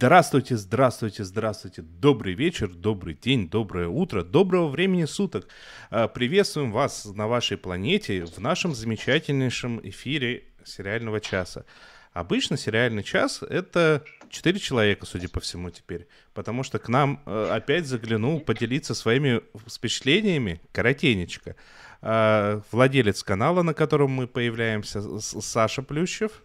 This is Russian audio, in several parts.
Здравствуйте, здравствуйте, здравствуйте. Добрый вечер, добрый день, доброе утро, доброго времени суток. А, приветствуем вас на вашей планете в нашем замечательнейшем эфире сериального часа. Обычно сериальный час — это четыре человека, судя по всему, теперь. Потому что к нам э, опять заглянул поделиться своими впечатлениями Коротенечко. Э, владелец канала, на котором мы появляемся, Саша Плющев.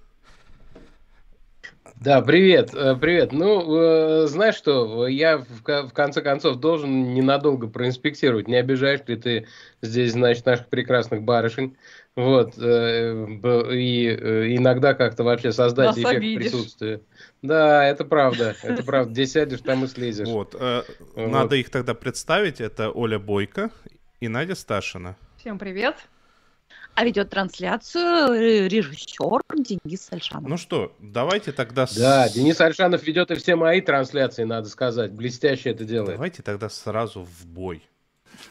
Да, привет, э, привет. Ну, э, знаешь что, я в, в конце концов должен ненадолго проинспектировать, не обижаешь ли ты здесь, значит, наших прекрасных барышень. Вот, э, и иногда как-то вообще создать Нас эффект обидишь. присутствия. Да, это правда, это правда. Где сядешь, там и слезешь. Вот, вот. надо их тогда представить. Это Оля Бойко и Надя Сташина. Всем привет. А ведет трансляцию режиссер Денис Альшанов. Ну что, давайте тогда... Да, Денис Альшанов ведет и все мои трансляции, надо сказать. Блестяще это делает. Давайте тогда сразу в бой.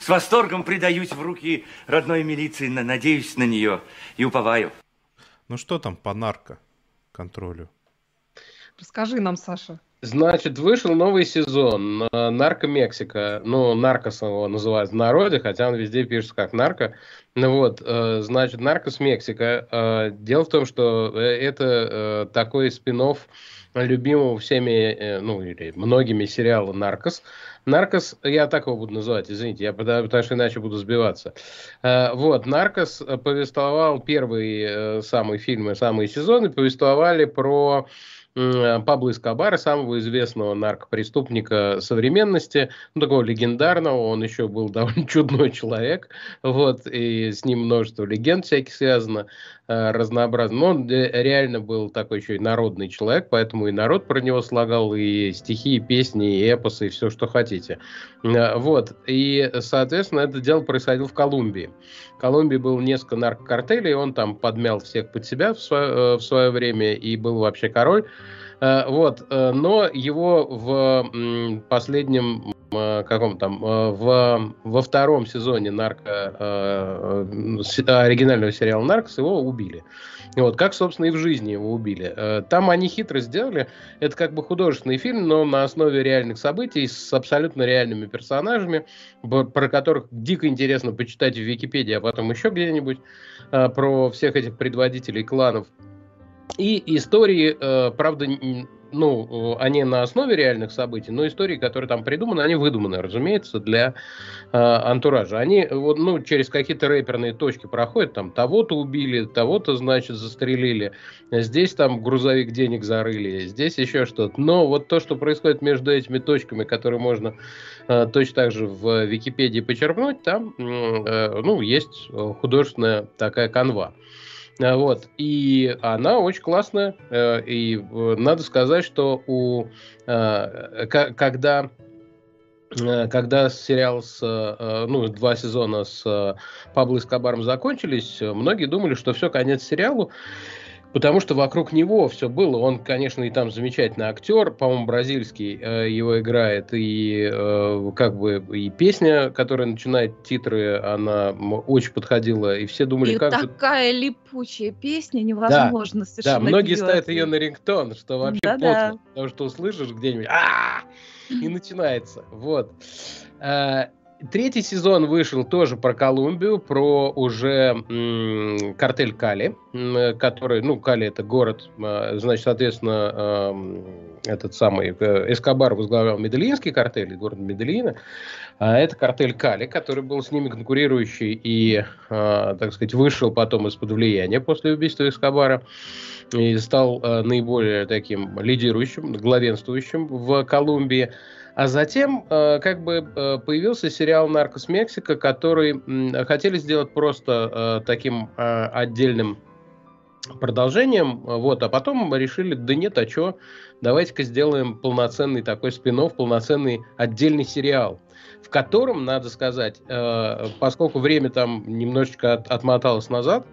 С восторгом предаюсь в руки родной милиции, надеюсь на нее и уповаю. Ну что там по нарко-контролю? Расскажи нам, Саша. Значит, вышел новый сезон «Нарко Мексика». Ну, «Наркос» его называют в народе, хотя он везде пишется как «Нарко». Ну вот, э, значит, «Наркос Мексика». Э, дело в том, что э, это такой спин любимого всеми, ну, или многими сериала «Наркос». «Наркос», я так его буду называть, извините, я потому, потому что иначе буду сбиваться. Вот, «Наркос» повествовал первые самые фильмы, самые сезоны, повествовали про Э, Пабло Эскобара, самого известного наркопреступника современности, ну, такого легендарного, он еще был довольно чудной человек, вот, и с ним множество легенд всяких связано, э, разнообразно. Но он э, реально был такой еще и народный человек, поэтому и народ про него слагал, и стихи, и песни, и эпосы, и все, что хотите. Вот, и, соответственно, это дело происходило в Колумбии. В Колумбии было несколько наркокартелей, он там подмял всех под себя в свое, в свое время и был вообще король. Э, вот, э, но его в последнем э, каком там в во втором сезоне нарко оригинального сериала Наркос его убили. Вот, как, собственно, и в жизни его убили. Там они хитро сделали. Это как бы художественный фильм, но на основе реальных событий с абсолютно реальными персонажами, про которых дико интересно почитать в Википедии, а потом еще где-нибудь, про всех этих предводителей кланов и истории, э, правда, ну, они на основе реальных событий, но истории, которые там придуманы, они выдуманы, разумеется, для э, антуража. Они вот, ну, через какие-то рэперные точки проходят, там, того-то убили, того-то, значит, застрелили, здесь там грузовик денег зарыли, здесь еще что-то. Но вот то, что происходит между этими точками, которые можно э, точно так же в Википедии почерпнуть, там, э, ну, есть художественная такая канва. Э, вот. И она очень классная. Э, и э, надо сказать, что у, когда когда сериал с, ну, два сезона с Пабло Эскобаром закончились, многие думали, что все, конец сериалу. Потому что вокруг него все было. Он, конечно, и там замечательный актер, по-моему, бразильский э, его играет, и э, как бы и песня, которая начинает титры, она очень подходила, и все думали, и как такая же... липучая песня, невозможно да, совершенно. Да, многие ставят ее на рингтон, что вообще да, плохо, да. потому что услышишь где-нибудь, и начинается. Вот. Третий сезон вышел тоже про Колумбию, про уже м, картель Кали, который, ну, Кали это город, э, значит, соответственно, этот самый э, Эскобар возглавлял Медельинский картель, город Медельина, а это картель Кали, который был с ними конкурирующий и, э, так сказать, вышел потом из-под влияния после убийства Эскобара и стал э, наиболее таким лидирующим, главенствующим в Колумбии. А затем э, как бы э, появился сериал «Наркос Мексика», который э, хотели сделать просто э, таким э, отдельным продолжением, вот, а потом решили, да нет, а что, давайте-ка сделаем полноценный такой спин полноценный отдельный сериал, в котором, надо сказать, э, поскольку время там немножечко от, отмоталось назад,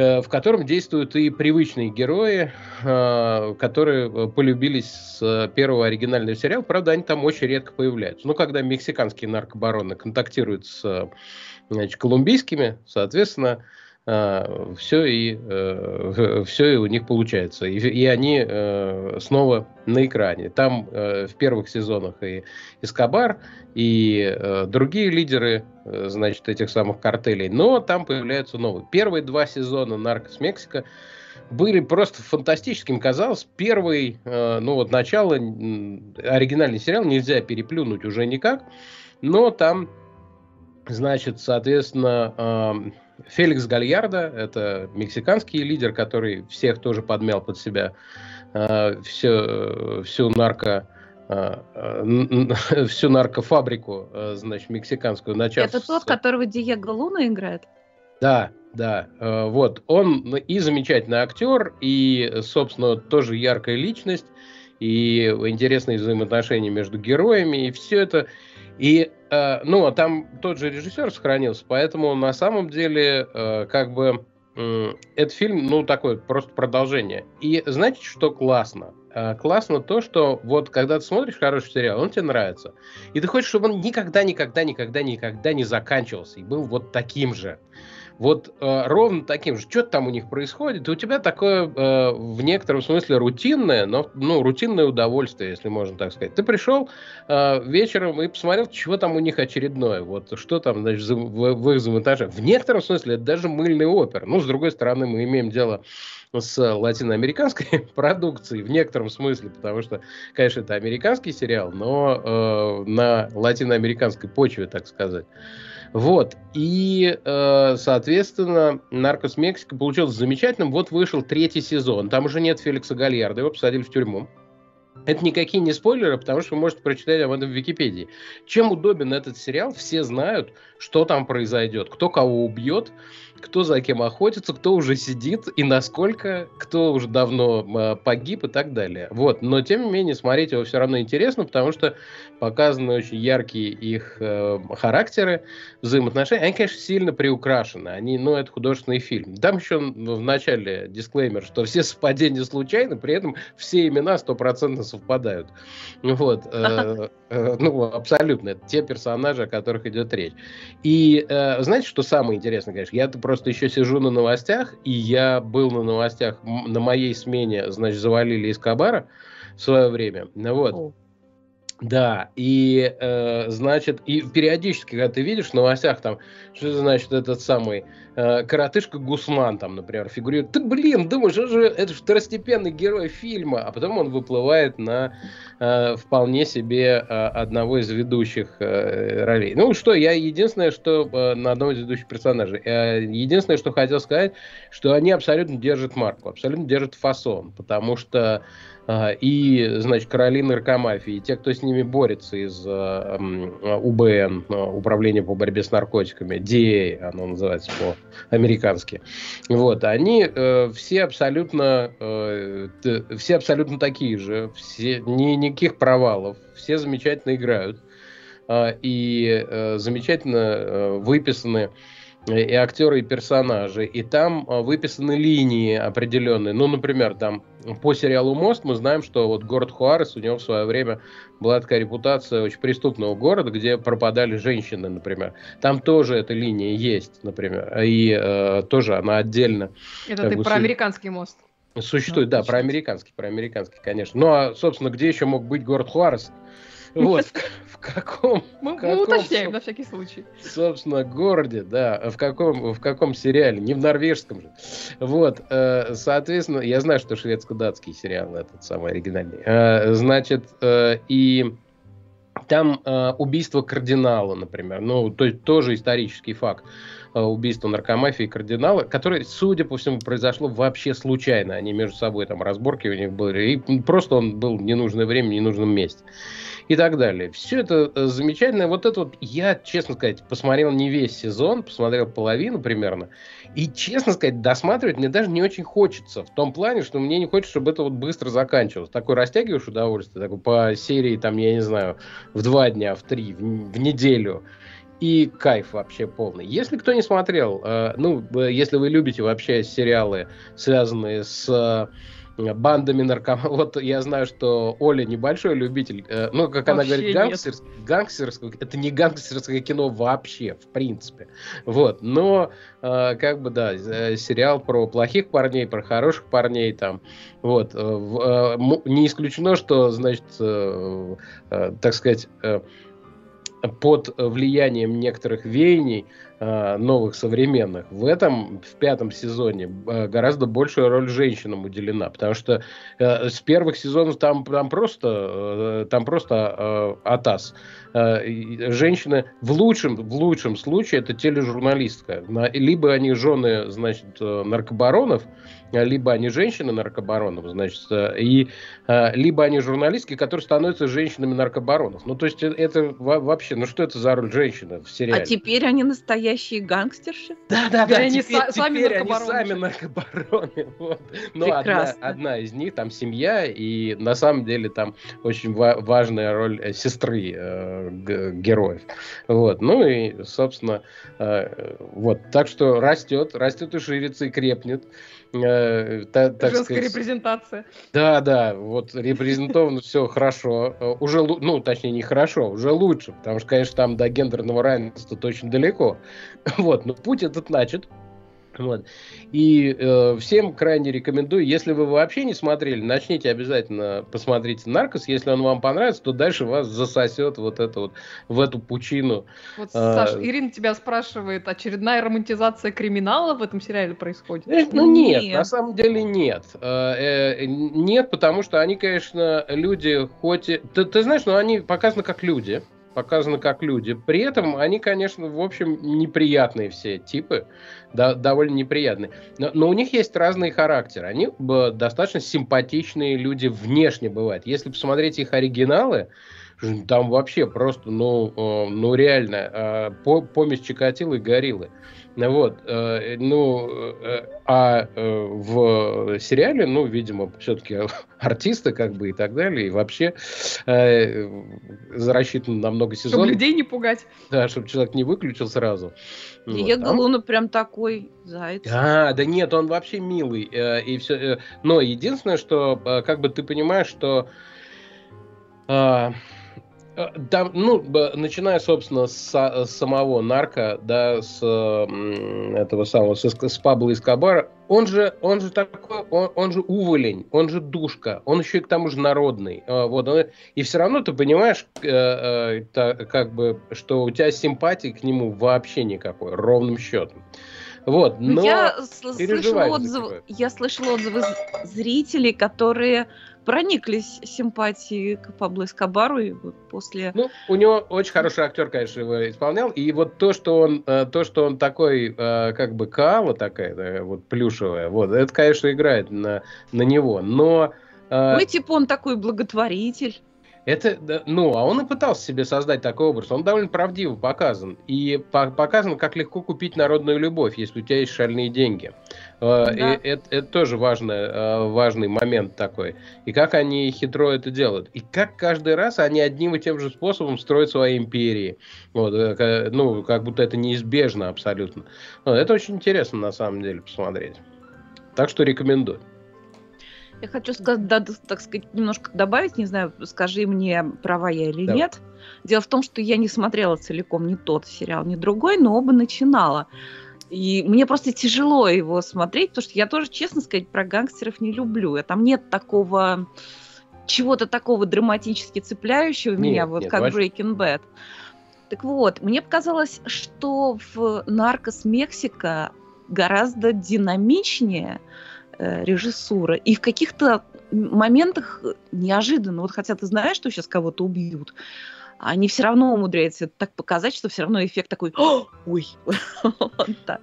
в котором действуют и привычные герои, э, которые э, полюбились с первого оригинального сериала. Правда, они там очень редко появляются. Ну, когда мексиканские наркобароны контактируют с значит, колумбийскими, соответственно, а, все и э, все и у них получается, и, и они э, снова на экране. Там э, в первых сезонах и Эскобар, и другие лидеры, значит, этих самых картелей, но там появляются новые. Первые два сезона Наркос Мексика были просто фантастическим. Казалось, первый, ну вот начало, оригинальный сериал нельзя переплюнуть уже никак, но там, значит, соответственно, Феликс Гальярдо, это мексиканский лидер, который всех тоже подмял под себя, э, все, всю нарко э, э, всю наркофабрику, значит, мексиканскую, начав Это тот, которого Диего Луна играет? Да, да. Вот. Он и замечательный актер, и, собственно, тоже яркая личность, и интересные взаимоотношения между героями, и все это и, э, ну, а там тот же режиссер сохранился, поэтому на самом деле, э, как бы, этот фильм, ну, такое просто продолжение. И знаете, что классно? Э, классно то, что вот когда ты смотришь хороший сериал, он тебе нравится. И ты хочешь, чтобы он никогда, никогда, никогда, никогда не заканчивался и был вот таким же вот э, ровно таким же. Что там у них происходит? И у тебя такое э, в некотором смысле рутинное, но ну, рутинное удовольствие, если можно так сказать. Ты пришел э, вечером и посмотрел, чего там у них очередное. Вот что там значит, в, в их взаимоотношениях. В некотором смысле это даже мыльный опер. Ну, с другой стороны, мы имеем дело с латиноамериканской продукцией в некотором смысле, потому что, конечно, это американский сериал, но э, на латиноамериканской почве, так сказать. Вот. И, э, соответственно, «Наркос Мексика» получился замечательным. Вот вышел третий сезон. Там уже нет Феликса Гальярда, его посадили в тюрьму. Это никакие не спойлеры, потому что вы можете прочитать об этом в Википедии. Чем удобен этот сериал, все знают, что там произойдет, кто кого убьет, кто за кем охотится, кто уже сидит и насколько, кто уже давно э, погиб и так далее. Вот. Но, тем не менее, смотреть его все равно интересно, потому что показаны очень яркие их э, характеры, взаимоотношения. Они, конечно, сильно приукрашены. Они, ну, это художественный фильм. Там еще в начале дисклеймер, что все совпадения случайны, при этом все имена стопроцентно совпадают. Вот. Э, э, ну, абсолютно. Это те персонажи, о которых идет речь. И э, знаете, что самое интересное, конечно? Я просто еще сижу на новостях, и я был на новостях, на моей смене, значит, завалили из Кабара в свое время. Ну вот. Да, и э, значит, и периодически, когда ты видишь в новостях там, что значит этот самый э, коротышка Гусман там, например, фигурирует, ты, блин, думаешь, это же, это же второстепенный герой фильма, а потом он выплывает на э, вполне себе э, одного из ведущих э, ролей. Ну что, я единственное, что э, на одного из ведущих персонажей, э, единственное, что хотел сказать, что они абсолютно держат марку, абсолютно держат фасон, потому что и, значит, короли наркомафии, те, кто с ними борется из э, УБН, э, Управления по борьбе с наркотиками, DA, оно называется по-американски, вот, они э, все абсолютно, э, все абсолютно такие же, все, ни, никаких провалов, все замечательно играют, и э, замечательно выписаны и актеры, и персонажи, и там а, выписаны линии определенные. Ну, например, там по сериалу «Мост» мы знаем, что вот город Хуарес, у него в свое время была такая репутация очень преступного города, где пропадали женщины, например. Там тоже эта линия есть, например, и э, тоже она отдельно. Это ты бы, про американский мост. Существует, ну, да, про американский, про американский, конечно. Ну, а, собственно, где еще мог быть город Хуарес? Вот, в, каком... Мы, в каком, мы уточняем на всякий случай. Собственно, городе, да, в каком, в каком сериале, не в норвежском же. Вот, э, соответственно, я знаю, что шведско-датский сериал этот самый оригинальный. Э, значит, э, и там убийство кардинала, например, ну, то есть тоже исторический факт убийство наркомафии кардинала, которое, судя по всему, произошло вообще случайно. Они между собой там разборки у них были. И просто он был в ненужное время, в ненужном месте и так далее. Все это э, замечательно. Вот это вот, я, честно сказать, посмотрел не весь сезон, посмотрел половину примерно. И, честно сказать, досматривать мне даже не очень хочется. В том плане, что мне не хочется, чтобы это вот быстро заканчивалось. Такой растягиваешь удовольствие, такой по серии, там, я не знаю, в два дня, в три, в, в неделю и кайф вообще полный. Если кто не смотрел, э, ну, если вы любите вообще сериалы, связанные с бандами наркоманов. Вот я знаю, что Оля небольшой любитель, э, ну, как она говорит, гангстерс... гангстерское, это не гангстерское кино вообще, в принципе. Вот, но э, как бы, да, э, сериал про плохих парней, про хороших парней там, вот, не исключено, что, значит, так сказать, под влиянием некоторых веяний Э, новых современных. В этом, в пятом сезоне, э, гораздо большая роль женщинам уделена, потому что э, с первых сезонов там, там просто, там просто атас. Женщины в лучшем, в лучшем случае это тележурналистка. Либо они жены, значит, наркобаронов, либо они женщины наркобаронов, значит, и либо они журналистки, которые становятся женщинами наркобаронов. Ну, то есть это вообще, ну что это за роль женщины в сериале? А теперь они настоящие гангстерши. Да, да, да. Они теперь, са- сами теперь они сами наркобароны. Вот. Но ну, одна, одна из них там семья, и на самом деле там очень ва- важная роль э, сестры э, г- героев. Вот. Ну и, собственно, э, вот. Так что растет, растет и ширится, и крепнет. Э, та, так Женская сказать, репрезентация. Да, да, вот репрезентовано все хорошо. Э, уже, ну, точнее, не хорошо, уже лучше, потому что, конечно, там до гендерного равенства точно далеко. Вот, но путь этот начат. Вот. И э, всем крайне рекомендую, если вы вообще не смотрели, начните обязательно посмотрите «Наркос». Если он вам понравится, то дальше вас засосет вот это вот в эту пучину. Вот, а, Саш, Ирина тебя спрашивает, очередная романтизация криминала в этом сериале происходит? Э, ну нет, нет, на самом деле нет. Э, э, нет, потому что они, конечно, люди, хоть и... Ты, ты знаешь, но они показаны как люди показаны как люди. При этом они, конечно, в общем, неприятные все типы, да, довольно неприятные. Но, но у них есть разные характеры. Они достаточно симпатичные люди внешне бывают. Если посмотреть их оригиналы, там вообще просто, ну, э, ну реально, э, помесь Чикатило и Гориллы. Вот, э, ну, э, а э, в сериале, ну, видимо, все-таки артисты, как бы, и так далее, и вообще э, рассчитан на много сезонов. Чтобы людей не пугать. Да, чтобы человек не выключил сразу. Диего вот, Луна прям такой заяц. А, да нет, он вообще милый, э, и все. Э, но единственное, что, э, как бы, ты понимаешь, что... Э, там, э, ну, начиная, собственно, с, с самого нарка, да, с этого самого, с, с Пабло Эскобара, он же, он же такой, он, он же уволень, он же душка, он еще и к тому же народный. А, вот, он, и все равно ты понимаешь, э, э, та, как бы, что у тебя симпатии к нему вообще никакой, ровным счетом. Вот, но я слышала отзывы, я слышала отзывы зрителей, которые прониклись симпатией к Пабло Эскобару и вот после... Ну, у него очень хороший актер, конечно, его исполнял, и вот то, что он, э, то, что он такой, э, как бы каала такая, вот плюшевая, вот, это, конечно, играет на, на него, но... Э, ну, и типа он такой благотворитель. Это, ну, а он и пытался себе создать такой образ. Он довольно правдиво показан. И по показан, как легко купить народную любовь, если у тебя есть шальные деньги. Да. это, это тоже важный, а, важный момент такой. И как они хитро это делают. И как каждый раз они одним и тем же способом строят свои империи. Вот, э, ну, как будто это неизбежно абсолютно. Это очень интересно на самом деле посмотреть. Так что рекомендую. Я хочу сказать, да, так сказать, немножко добавить, не знаю, скажи мне, права я или да. нет. Дело в том, что я не смотрела целиком ни тот сериал, ни другой, но оба начинала. И мне просто тяжело его смотреть, потому что я тоже, честно сказать, про гангстеров не люблю. А там нет такого чего-то такого драматически цепляющего нет, меня, вот нет, как вообще... Breaking Bad. Так вот, мне показалось, что в «Наркос Мексика» гораздо динамичнее э, режиссура. И в каких-то моментах неожиданно, вот хотя ты знаешь, что сейчас кого-то убьют, они все равно умудряются так показать, что все равно эффект такой, ой, вот так.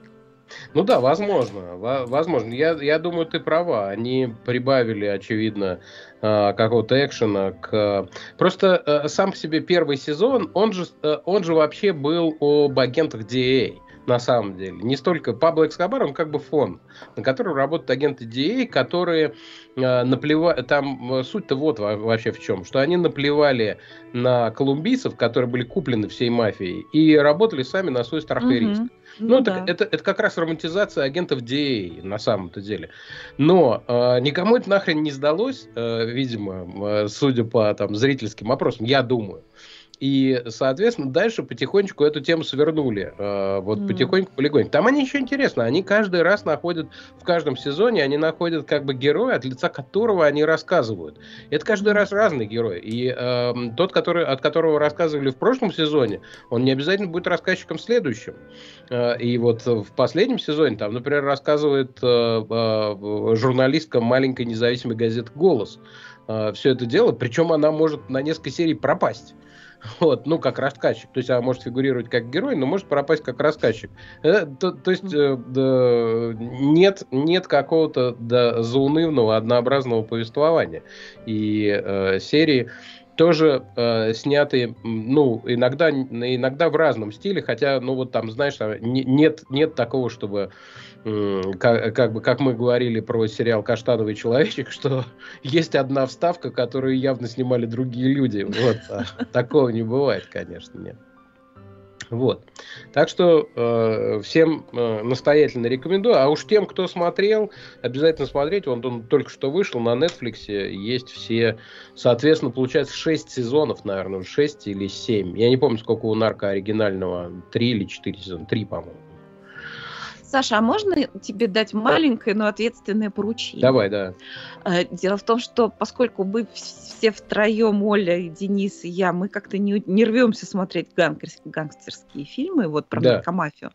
Ну да, возможно, возможно. Я, я думаю, ты права. Они прибавили, очевидно, а, какого-то экшена к... Просто э, сам по себе первый сезон, он же, э, он же вообще был об агентах DA. На самом деле. Не столько Пабло Эскобар, он как бы фон, на котором работают агенты DA, которые э, наплевали... Там э, суть-то вот вообще в чем, что они наплевали на колумбийцев, которые были куплены всей мафией, и работали сами на свой страх и риск. Ну, ну да. это, это, как раз романтизация агентов DA на самом-то деле. Но э, никому это нахрен не сдалось, э, видимо, э, судя по там, зрительским опросам, я думаю. И, соответственно, дальше потихонечку эту тему свернули. Э, вот mm. потихоньку, полигоньку. Там они еще интересно. Они каждый раз находят, в каждом сезоне, они находят как бы героя, от лица которого они рассказывают. Это каждый раз разный герой. И э, тот, который, от которого рассказывали в прошлом сезоне, он не обязательно будет рассказчиком в следующем. Э, и вот в последнем сезоне, там, например, рассказывает э, э, журналистка маленькой независимой газеты «Голос». Э, все это дело, причем она может на несколько серий пропасть. Вот, ну, как рассказчик. То есть она может фигурировать как герой, но может пропасть как рассказчик. Э, то, то есть э, нет, нет какого-то да, заунывного, однообразного повествования. И э, серии тоже э, сняты, ну, иногда, иногда в разном стиле, хотя, ну, вот там, знаешь, нет, нет такого, чтобы как, как бы, как мы говорили про сериал «Каштановый человечек», что есть одна вставка, которую явно снимали другие люди. Вот, а такого не бывает, конечно, нет. Вот. Так что э, всем э, настоятельно рекомендую. А уж тем, кто смотрел, обязательно смотреть. Он, он только что вышел на Netflix. Есть все, соответственно, получается 6 сезонов, наверное, 6 или 7. Я не помню, сколько у нарко оригинального. 3 или 4 сезона. 3, по-моему. Саша, а можно тебе дать маленькое, но ответственное поручение? Давай, да. Э, дело в том, что поскольку мы все втроем, Оля, и Денис и я, мы как-то не, не рвемся смотреть гангстерские фильмы, вот про да. наркомафию.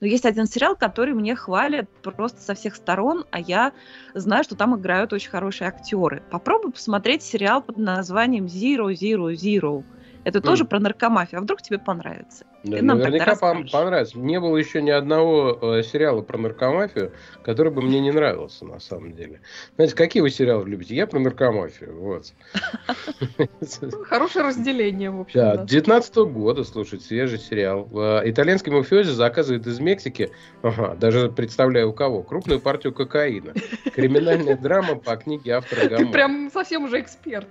Но есть один сериал, который мне хвалят просто со всех сторон, а я знаю, что там играют очень хорошие актеры. Попробуй посмотреть сериал под названием Zero Zero Zero. Это mm. тоже про наркомафию. А вдруг тебе понравится? Да, Ты нам наверняка пон- понравится. Не было еще ни одного э, сериала про наркомафию, который бы мне не нравился, на самом деле. Знаете, какие вы сериалы любите? Я про наркомафию. Вот. Хорошее разделение, в общем. Да, 19 года, слушайте, свежий сериал. Э, итальянский мафиози заказывает из Мексики, ага, даже представляю у кого, крупную партию кокаина. Криминальная драма по книге автора. Ты прям совсем уже эксперт.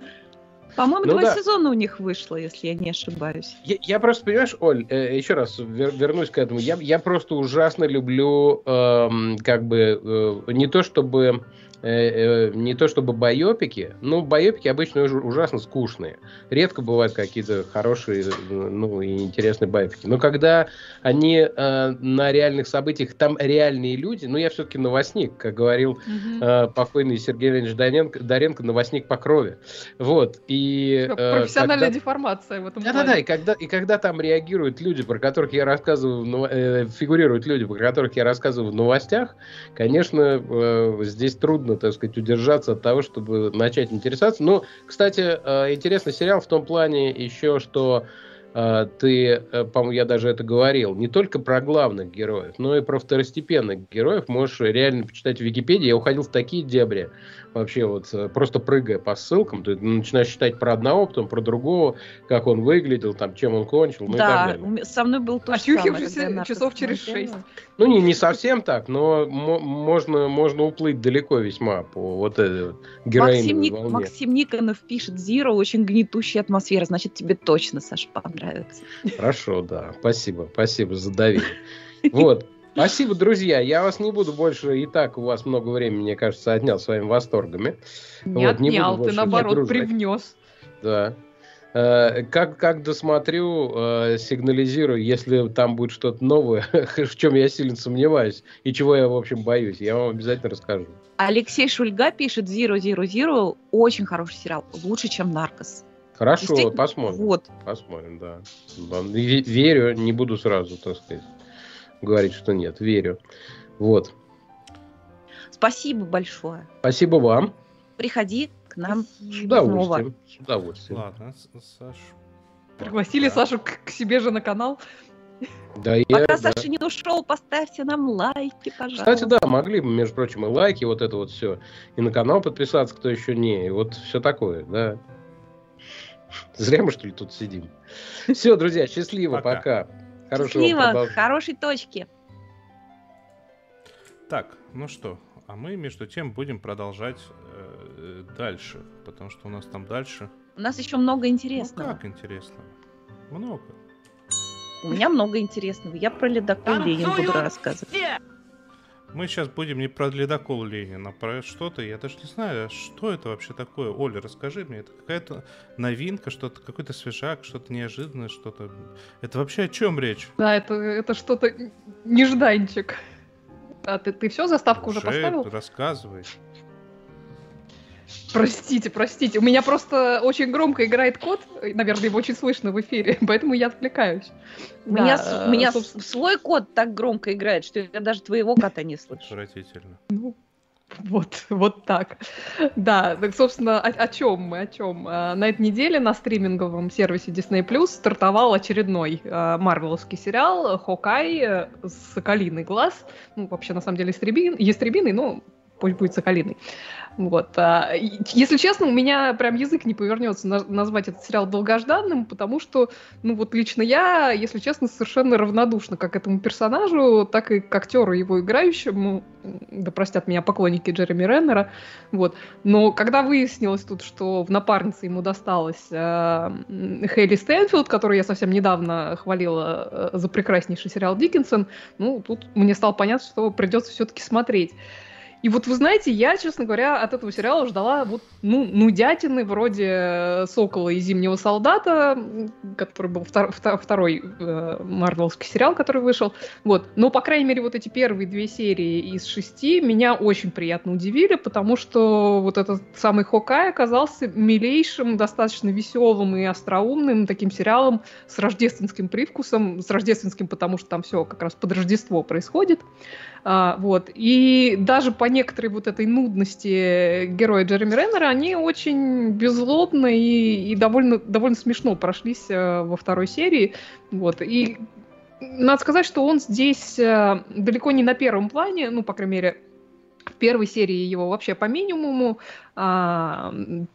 По-моему, ну, два да. сезона у них вышло, если я не ошибаюсь. Я, я просто, понимаешь, Оль, э, еще раз вер, вернусь к этому. Я, я просто ужасно люблю, э, как бы, э, не то чтобы Э, э, не то чтобы байопики, но байопики обычно ужасно скучные. Редко бывают какие-то хорошие, ну, и интересные байопики. Но когда они э, на реальных событиях, там реальные люди, ну, я все-таки новостник, как говорил угу. э, покойный Сергей Иванович Доренко, Доренко, новостник по крови. Вот. И, э, Профессиональная когда... деформация в этом Да-да-да, и когда, и когда там реагируют люди, про которых я рассказываю, э, фигурируют люди, про которых я рассказываю в новостях, конечно, э, здесь трудно трудно, так сказать, удержаться от того, чтобы начать интересоваться. Ну, кстати, э, интересный сериал в том плане еще, что э, ты, э, по-моему, я даже это говорил, не только про главных героев, но и про второстепенных героев можешь реально почитать в Википедии. Я уходил в такие дебри вообще вот э, просто прыгая по ссылкам, ты начинаешь читать про одного, потом про другого, как он выглядел, там, чем он кончил, ну да, и так далее. со мной был то же самое. часов через шесть. Ну, не, не совсем так, но можно, можно уплыть далеко весьма по вот этой вот Максим, Ник, волне. Максим Никонов пишет Zero, очень гнетущая атмосфера, значит, тебе точно, Саша, понравится. Хорошо, да, спасибо, спасибо за доверие. Вот, Спасибо, друзья. Я вас не буду больше, и так у вас много времени, мне кажется, отнял своими восторгами. Не вот, отнял, не ты наоборот привнес. Да. Э, как, как досмотрю, э, сигнализирую, если там будет что-то новое, в чем я сильно сомневаюсь, и чего я, в общем, боюсь, я вам обязательно расскажу. Алексей Шульга пишет Zero Zero Zero, очень хороший сериал, лучше, чем Наркос. Хорошо, посмотрим. Вот. Посмотрим, да. Верю, не буду сразу, так сказать говорить, что нет. Верю. Вот. Спасибо большое. Спасибо вам. Приходи к нам с удовольствием. С удовольствием. Ладно, Саш. Пригласили да. Сашу к, к себе же на канал. Да, Пока я, Саша да. не ушел, поставьте нам лайки, пожалуйста. Кстати, да, могли бы, между прочим, и лайки, вот это вот все. И на канал подписаться, кто еще не. И вот все такое, да. Зря мы, что ли, тут сидим. Все, друзья, счастливо, пока. пока. Хорошего Счастливо, продолж... хорошей точки. Так, ну что, а мы между тем будем продолжать э, дальше, потому что у нас там дальше. У нас еще много ну, интересного. Ну, как интересного? Много. У меня много интересного. Я про ледокол Лея буду рассказывать. Мы сейчас будем не про ледокол Ленина, а про что-то, я даже не знаю, что это вообще такое. Оля, расскажи мне, это какая-то новинка, что-то, какой-то свежак, что-то неожиданное, что-то... Это вообще о чем речь? Да, это, это что-то нежданчик. А ты, ты все, заставку уже, уже поставил? рассказывай. Простите, простите. У меня просто очень громко играет кот. Наверное, его очень слышно в эфире, поэтому я отвлекаюсь. У да, меня, у меня собственно... свой кот так громко играет, что я даже твоего кота не слышу. Отвратительно. Ну, вот, вот так. Да, так, собственно, о, о чем мы, о чем? А, на этой неделе на стриминговом сервисе Disney Plus стартовал очередной а, марвеловский сериал «Хокай» э, с «Соколиный глаз». Ну, вообще, на самом деле, ястребин, ястребиный, но пусть будет «Соколиный». Вот. А, если честно, у меня прям язык не повернется назвать этот сериал долгожданным, потому что, ну вот лично я, если честно, совершенно равнодушна как этому персонажу, так и к актеру его играющему, да простят меня поклонники Джереми Реннера, вот. Но когда выяснилось тут, что в напарнице ему досталась э, Хейли Стэнфилд, которую я совсем недавно хвалила э, за прекраснейший сериал Диккенсон, ну, тут мне стало понятно, что придется все-таки смотреть. И вот вы знаете, я, честно говоря, от этого сериала ждала вот, ну, нудятины вроде э, «Сокола» и «Зимнего солдата», который был втор второй э, марвелский сериал, который вышел. Вот. Но, по крайней мере, вот эти первые две серии из шести меня очень приятно удивили, потому что вот этот самый Хокай оказался милейшим, достаточно веселым и остроумным таким сериалом с рождественским привкусом, с рождественским, потому что там все как раз под Рождество происходит. А, вот. И даже по некоторой вот этой нудности героя Джереми Реннера, они очень беззлобно и, и довольно, довольно смешно прошлись а, во второй серии. Вот. И надо сказать, что он здесь а, далеко не на первом плане, ну, по крайней мере, в первой серии его вообще по минимуму, там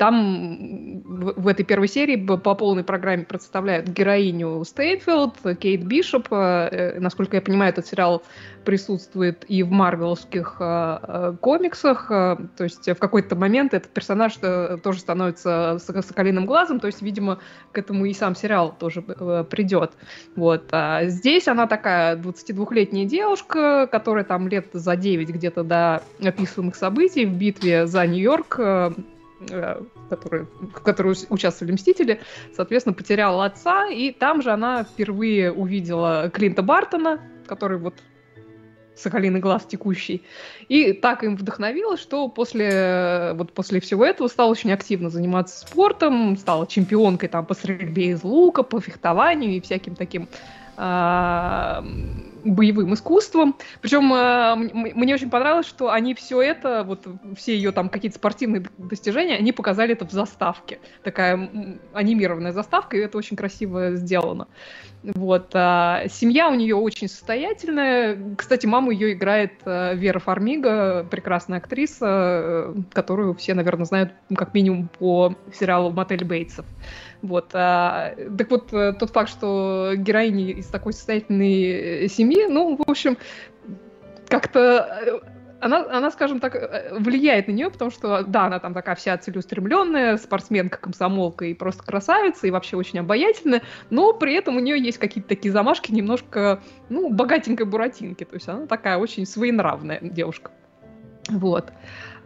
в, этой первой серии по полной программе представляют героиню Стейнфилд, Кейт Бишоп. Э, насколько я понимаю, этот сериал присутствует и в марвеловских э, комиксах. Э, то есть в какой-то момент этот персонаж э, тоже становится соколиным глазом. То есть, видимо, к этому и сам сериал тоже э, придет. Вот. А здесь она такая 22-летняя девушка, которая там лет за 9 где-то до описываемых событий в битве за Нью-Йорк Э, э, который, в которой участвовали Мстители, соответственно, потеряла отца, и там же она впервые увидела Клинта Бартона, который вот Соколиный глаз текущий. И так им вдохновилась, что после, вот после всего этого стала очень активно заниматься спортом, стала чемпионкой там по стрельбе из лука, по фехтованию и всяким таким боевым искусством. Причем э, мне очень понравилось, что они все это, вот все ее там какие-то спортивные достижения, они показали это в заставке. Такая анимированная заставка, и это очень красиво сделано. Вот. А семья у нее очень состоятельная. Кстати, маму ее играет Вера Фармига, прекрасная актриса, которую все, наверное, знают как минимум по сериалу «Мотель Бейтсов». Вот. А, так вот, э, тот факт, что героини из такой состоятельной э, семьи, ну, в общем, как-то э, она, она, скажем так, влияет на нее, потому что, да, она там такая вся целеустремленная, спортсменка, комсомолка и просто красавица, и вообще очень обаятельная, но при этом у нее есть какие-то такие замашки немножко, ну, богатенькой буратинки, то есть она такая очень своенравная девушка. Вот.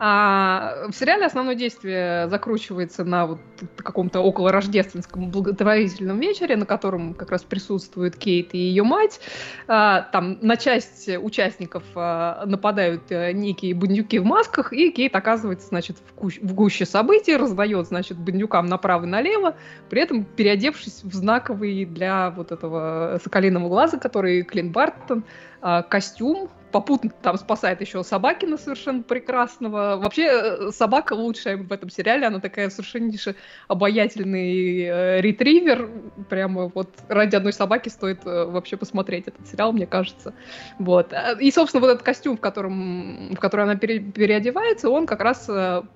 А в сериале основное действие закручивается на вот каком-то около рождественском благотворительном вечере, на котором как раз присутствует Кейт и ее мать. А, там на часть участников а, нападают а, некие бандюки в масках, и Кейт оказывается, значит, в, куч- в гуще событий, раздает, значит, бандюкам направо и налево, при этом переодевшись в знаковый для вот этого соколиного глаза, который Клин Бартон, а, костюм, попутно там спасает еще Собакина совершенно прекрасного. Вообще, э, собака лучшая в этом сериале, она такая совершеннейше обаятельный э, ретривер. Прямо вот ради одной собаки стоит э, вообще посмотреть этот сериал, мне кажется. Вот. И, собственно, вот этот костюм, в котором, в который она пере, переодевается, он как раз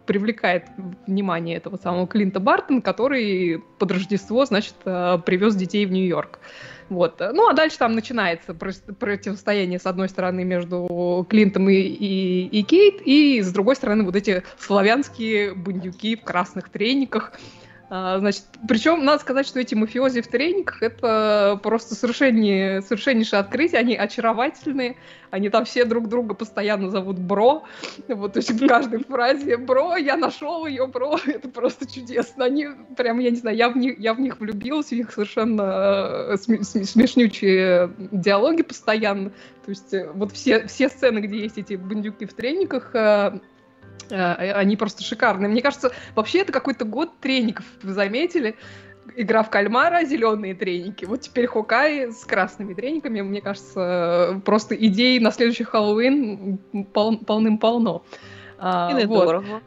привлекает внимание этого самого Клинта Бартона, который под Рождество, значит, привез детей в Нью-Йорк. Вот. Ну, а дальше там начинается противостояние, с одной стороны, между Клинтом и, и, и Кейт, и с другой стороны, вот эти славянские бандюки в красных трениках, значит, причем надо сказать, что эти мафиози в трениках это просто совершеннее, совершеннейшее открытие. Они очаровательные, они там все друг друга постоянно зовут бро. Вот, то есть в каждой фразе бро, я нашел ее, бро. Это просто чудесно. Они прям, я не знаю, я в них, я в них влюбилась, у них совершенно э, смешнючие диалоги постоянно. То есть э, вот все, все сцены, где есть эти бандюки в трениках, Э, они просто шикарные. Мне кажется, вообще это какой-то год треников, вы заметили? Игра в кальмара, зеленые треники. Вот теперь Хокай с красными трениками, мне кажется, просто идей на следующий Хэллоуин пол- полным-полно. А, и недорого. Вот.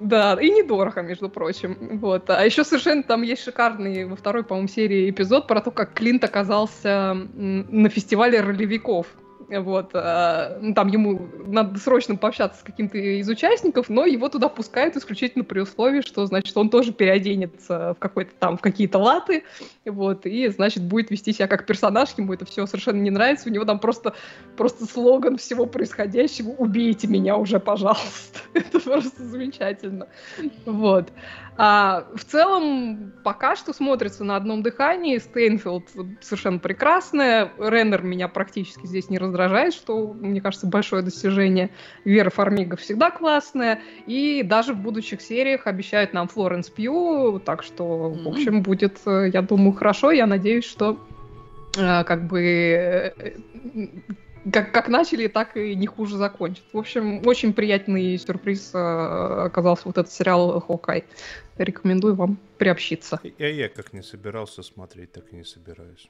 Да, и недорого, между прочим. Вот. А еще совершенно там есть шикарный во второй, по-моему, серии эпизод про то, как Клинт оказался на фестивале ролевиков. Вот, ну, там ему надо срочно пообщаться с каким-то из участников, но его туда пускают исключительно при условии, что, значит, он тоже переоденется в какой-то там, в какие-то латы, вот, и, значит, будет вести себя как персонаж, ему это все совершенно не нравится, у него там просто, просто слоган всего происходящего «Убейте меня уже, пожалуйста». это просто замечательно. Вот. А, в целом, пока что смотрится на одном дыхании. Стейнфилд совершенно прекрасная. Реннер меня практически здесь не раздражает, что, мне кажется, большое достижение. Вера Фармига всегда классная. И даже в будущих сериях обещают нам Флоренс Пью. Так что, в общем, будет, э, я думаю, хорошо. Я надеюсь, что э, как бы э, как, как начали, так и не хуже закончат. В общем, очень приятный сюрприз э, оказался вот этот сериал «Хокай». Рекомендую вам приобщиться. Я, я как не собирался смотреть, так и не собираюсь.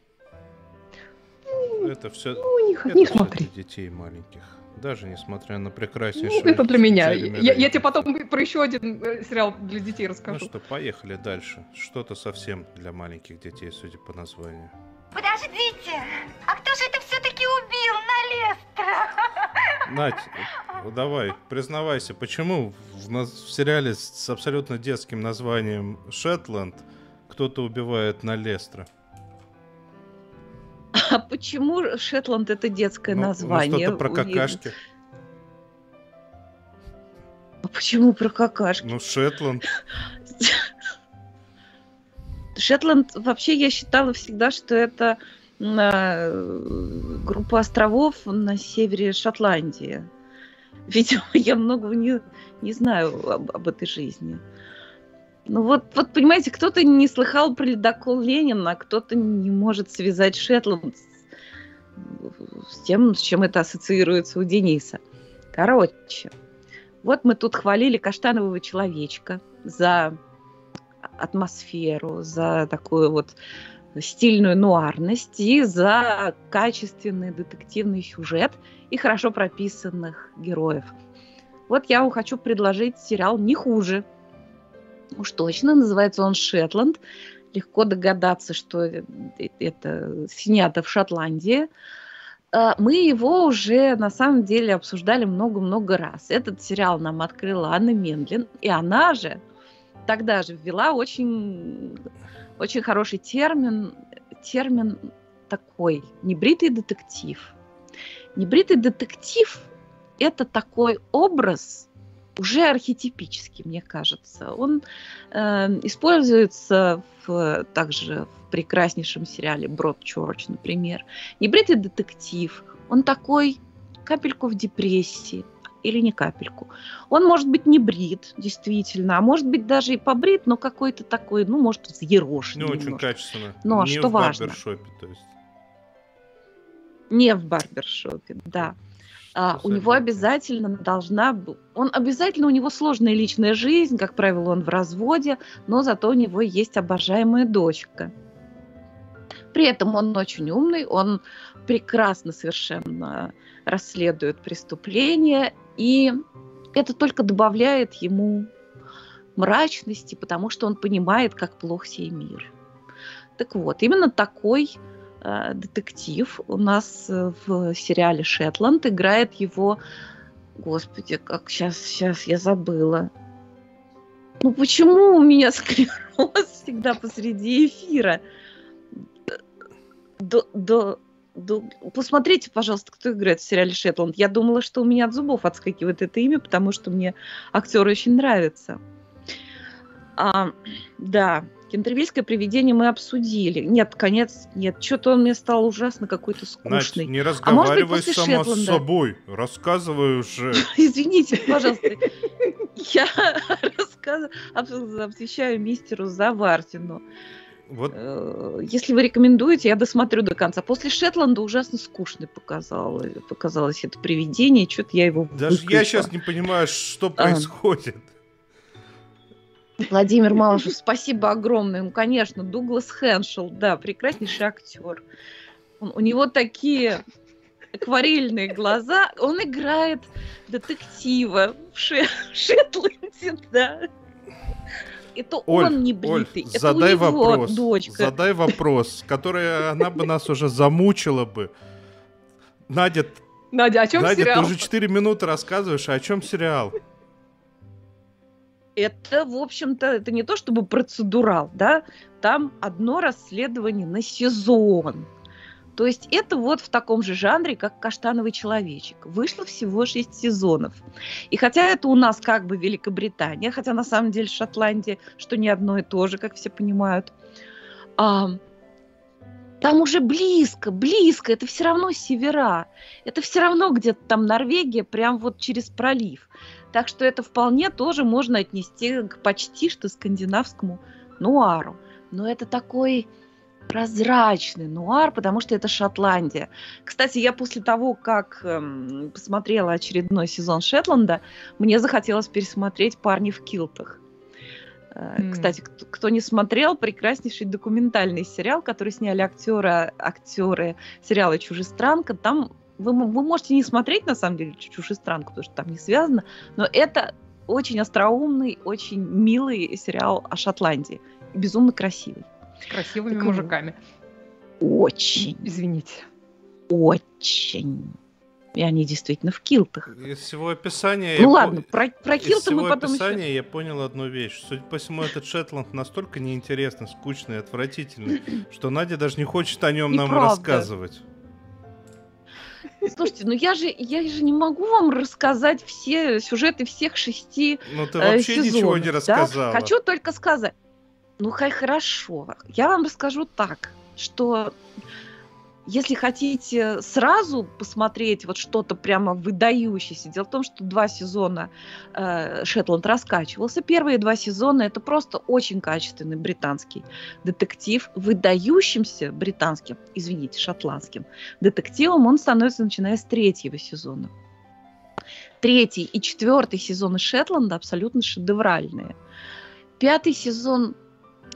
Ну, это все, ну, не, это не все смотри. для детей маленьких. Даже несмотря на прекраснейшую... Ну, это для меня. Я, я тебе потом про еще один э, сериал для детей расскажу. Ну что, поехали дальше. Что-то совсем для маленьких детей, судя по названию. Подождите, а кто же это все-таки убил на Лестра? Надь, давай, признавайся, почему в, в сериале с абсолютно детским названием «Шетланд» кто-то убивает на Лестра? А почему Шетланд это детское ну, название? Ну, что-то про какашки. А почему про какашки? Ну, Шетланд. Шетланд вообще я считала всегда, что это э, группа островов на севере Шотландии. Видимо, я многого не, не знаю об, об этой жизни. Ну вот, вот, понимаете, кто-то не слыхал про ледокол Ленина, кто-то не может связать Шетланд с, с тем, с чем это ассоциируется у Дениса. Короче, вот мы тут хвалили каштанового человечка за атмосферу, за такую вот стильную нуарность и за качественный детективный сюжет и хорошо прописанных героев. Вот я хочу предложить сериал не хуже. Уж точно, называется он «Шетланд». Легко догадаться, что это снято в Шотландии. А, мы его уже на самом деле обсуждали много-много раз. Этот сериал нам открыла Анна Мендлин, и она же тогда же ввела очень, очень хороший термин, термин такой, небритый детектив. Небритый детектив – это такой образ, уже архетипический, мне кажется. Он э, используется в, также в прекраснейшем сериале «Бродчорч», например. Небритый детектив, он такой капельку в депрессии – или не капельку. Он может быть не брит, действительно, а может быть даже и побрит, но какой-то такой, ну, может, взъерошенный. Ну, очень качественно. Но не что в важно. барбершопе, то есть. Не в барбершопе, да. А, у него обязательно должна... Он обязательно, у него сложная личная жизнь, как правило, он в разводе, но зато у него есть обожаемая дочка. При этом он очень умный, он прекрасно совершенно расследует преступления и это только добавляет ему мрачности, потому что он понимает, как плох сей мир. Так вот, именно такой э, детектив у нас э, в сериале Шетланд играет его, господи, как сейчас, сейчас я забыла. Ну почему у меня склероз всегда посреди эфира? до, до... Посмотрите, пожалуйста, кто играет в сериале Шетланд. Я думала, что у меня от зубов отскакивает это имя, потому что мне актер очень нравится. А, да, Кентервильское привидение мы обсудили. Нет, конец, нет. Что-то он мне стал ужасно какой-то скучный. Надь, не разговаривай а может быть, сама Шетланда? с собой. Рассказывай уже. Извините, пожалуйста. Я рассказываю, отвечаю мистеру Завартину. Вот. Э, если вы рекомендуете, я досмотрю до конца. После Шетланда ужасно скучно показалось, показалось это привидение. Что-то я его Даже выключила. я сейчас не понимаю, что происходит. Владимир Малышев, спасибо огромное. Ну, конечно, Дуглас Хеншел, да, прекраснейший актер. Он, у него такие акварельные глаза. Он играет детектива в Ше Шетланде, да. Это Оль, он не бритый, Оль, это задай у него вопрос, дочка. Задай вопрос, который она бы нас уже замучила бы. Надя, Надя, о чем Надя, сериал? ты уже 4 минуты рассказываешь, а о чем сериал? это, в общем-то, это не то чтобы процедурал, да, там одно расследование на сезон. То есть это вот в таком же жанре, как «Каштановый человечек». Вышло всего шесть сезонов. И хотя это у нас как бы Великобритания, хотя на самом деле Шотландия, что не одно и то же, как все понимают, а, там уже близко, близко, это все равно севера. Это все равно где-то там Норвегия, прям вот через пролив. Так что это вполне тоже можно отнести к почти что скандинавскому нуару. Но это такой прозрачный нуар, потому что это Шотландия. Кстати, я после того, как эм, посмотрела очередной сезон Шетланда, мне захотелось пересмотреть «Парни в килтах». Mm. Кстати, кто, кто не смотрел, прекраснейший документальный сериал, который сняли актеры, актеры сериала «Чужестранка». Там вы, вы можете не смотреть, на самом деле, «Чужестранку», потому что там не связано, но это очень остроумный, очень милый сериал о Шотландии. Безумно красивый. С красивыми так, мужиками. Очень. Извините. Очень. И они действительно в килтах. Из всего описания... Ну ладно, по... про, про килты мы потом описания еще... я понял одну вещь. Судя по всему, этот Шетланд настолько неинтересный, скучный, отвратительный, что Надя даже не хочет о нем нам рассказывать. Слушайте, ну я же, я же не могу вам рассказать все сюжеты всех шести Ну ты вообще э, сезонов, ничего не рассказала. Да? Хочу только сказать. Ну, хай хорошо. Я вам расскажу так, что если хотите сразу посмотреть вот что-то прямо выдающееся, дело в том, что два сезона э, Шетланд раскачивался. Первые два сезона это просто очень качественный британский детектив, выдающимся британским, извините, шотландским детективом он становится начиная с третьего сезона. Третий и четвертый сезоны Шетланда абсолютно шедевральные. Пятый сезон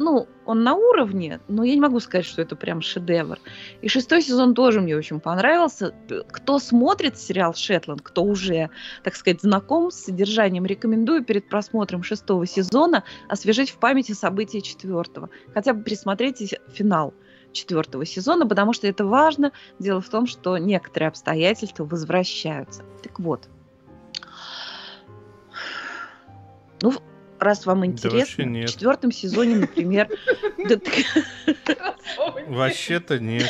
ну, он на уровне, но я не могу сказать, что это прям шедевр. И шестой сезон тоже мне очень понравился. Кто смотрит сериал «Шетланд», кто уже, так сказать, знаком с содержанием, рекомендую перед просмотром шестого сезона освежить в памяти события четвертого. Хотя бы пересмотрите финал четвертого сезона, потому что это важно. Дело в том, что некоторые обстоятельства возвращаются. Так вот. Ну, раз вам интересно, да в четвертом сезоне, например... Вообще-то нет.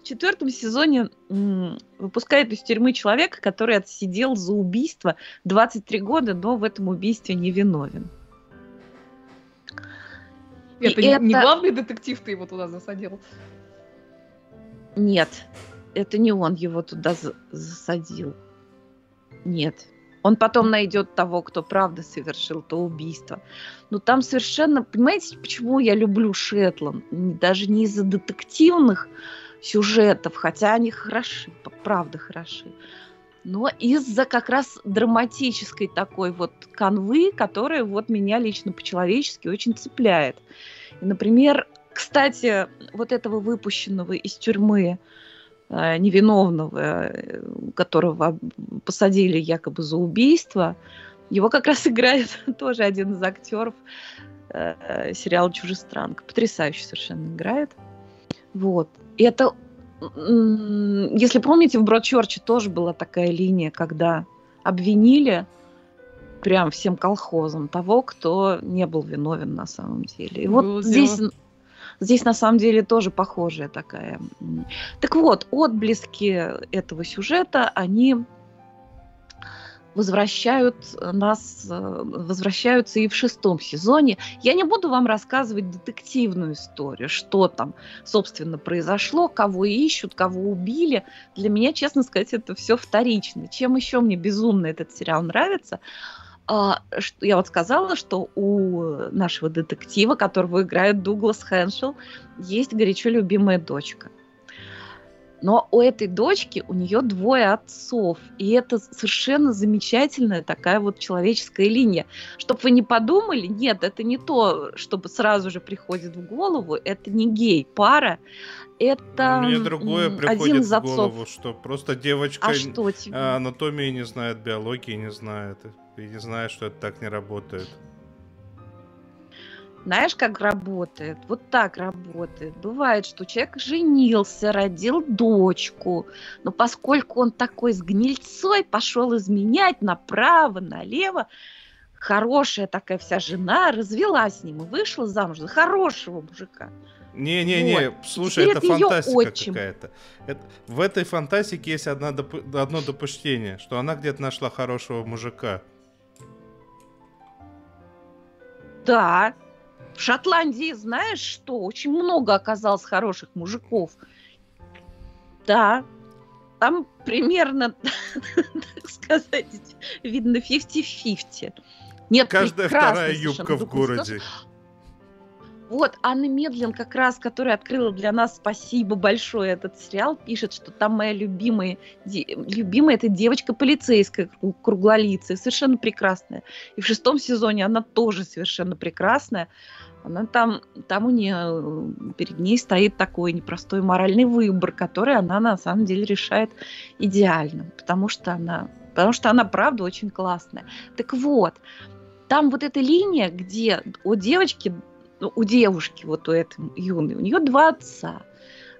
В четвертом сезоне выпускает из тюрьмы человека, который отсидел за убийство 23 года, но в этом убийстве не виновен. Это, не, это не главный детектив ты его туда засадил? Нет, это не он его туда засадил. Нет. Он потом найдет того, кто правда совершил то убийство. Но там совершенно... Понимаете, почему я люблю Шетланд? Даже не из-за детективных сюжетов, хотя они хороши, правда хороши, но из-за как раз драматической такой вот канвы, которая вот меня лично по-человечески очень цепляет. И, например, кстати, вот этого выпущенного из тюрьмы невиновного, э, которого посадили якобы за убийство, его как раз играет тоже один из актеров э, сериала «Чужестранка». Потрясающе совершенно играет. Вот. И это, если помните, в Бродчерче тоже была такая линия, когда обвинили прям всем колхозом того, кто не был виновен на самом деле. И вот Было здесь... Дело Здесь на самом деле тоже похожая такая. Так вот, отблески этого сюжета, они возвращают нас, э, возвращаются и в шестом сезоне. Я не буду вам рассказывать детективную историю, что там, собственно, произошло, кого ищут, кого убили. Для меня, честно сказать, это все вторично. Чем еще мне безумно этот сериал нравится? А, я вот сказала, что у нашего детектива, которого играет Дуглас Хэншел, есть горячо любимая дочка. Но у этой дочки у нее двое отцов, и это совершенно замечательная такая вот человеческая линия. Чтобы вы не подумали, нет, это не то, чтобы сразу же приходит в голову, это не гей-пара, это Мне другое приходит один в голову, что просто девочка а что тебе? анатомии не знает, биологии не знает, и не знает, что это так не работает. Знаешь, как работает? Вот так работает. Бывает, что человек женился, родил дочку, но поскольку он такой с гнильцой, пошел изменять направо, налево, хорошая такая вся жена развелась с ним и вышла замуж за хорошего мужика. Не-не-не, вот. слушай, это, это фантастика какая-то. Это, в этой фантастике есть одна доп, одно допущение, что она где-то нашла хорошего мужика. Да, в Шотландии, знаешь что, очень много оказалось хороших мужиков. Да, там примерно, так сказать, видно 50-50. Нет, Каждая вторая юбка в городе. Вот, Анна Медлин, как раз, которая открыла для нас, спасибо большое, этот сериал, пишет, что там моя любимая, де, любимая это девочка полицейская, круглолицая, совершенно прекрасная. И в шестом сезоне она тоже совершенно прекрасная. Она там, там у нее, перед ней стоит такой непростой моральный выбор, который она на самом деле решает идеально, потому что она, потому что она правда очень классная. Так вот, там вот эта линия, где у девочки ну, у девушки, вот у этой юной, у нее два отца.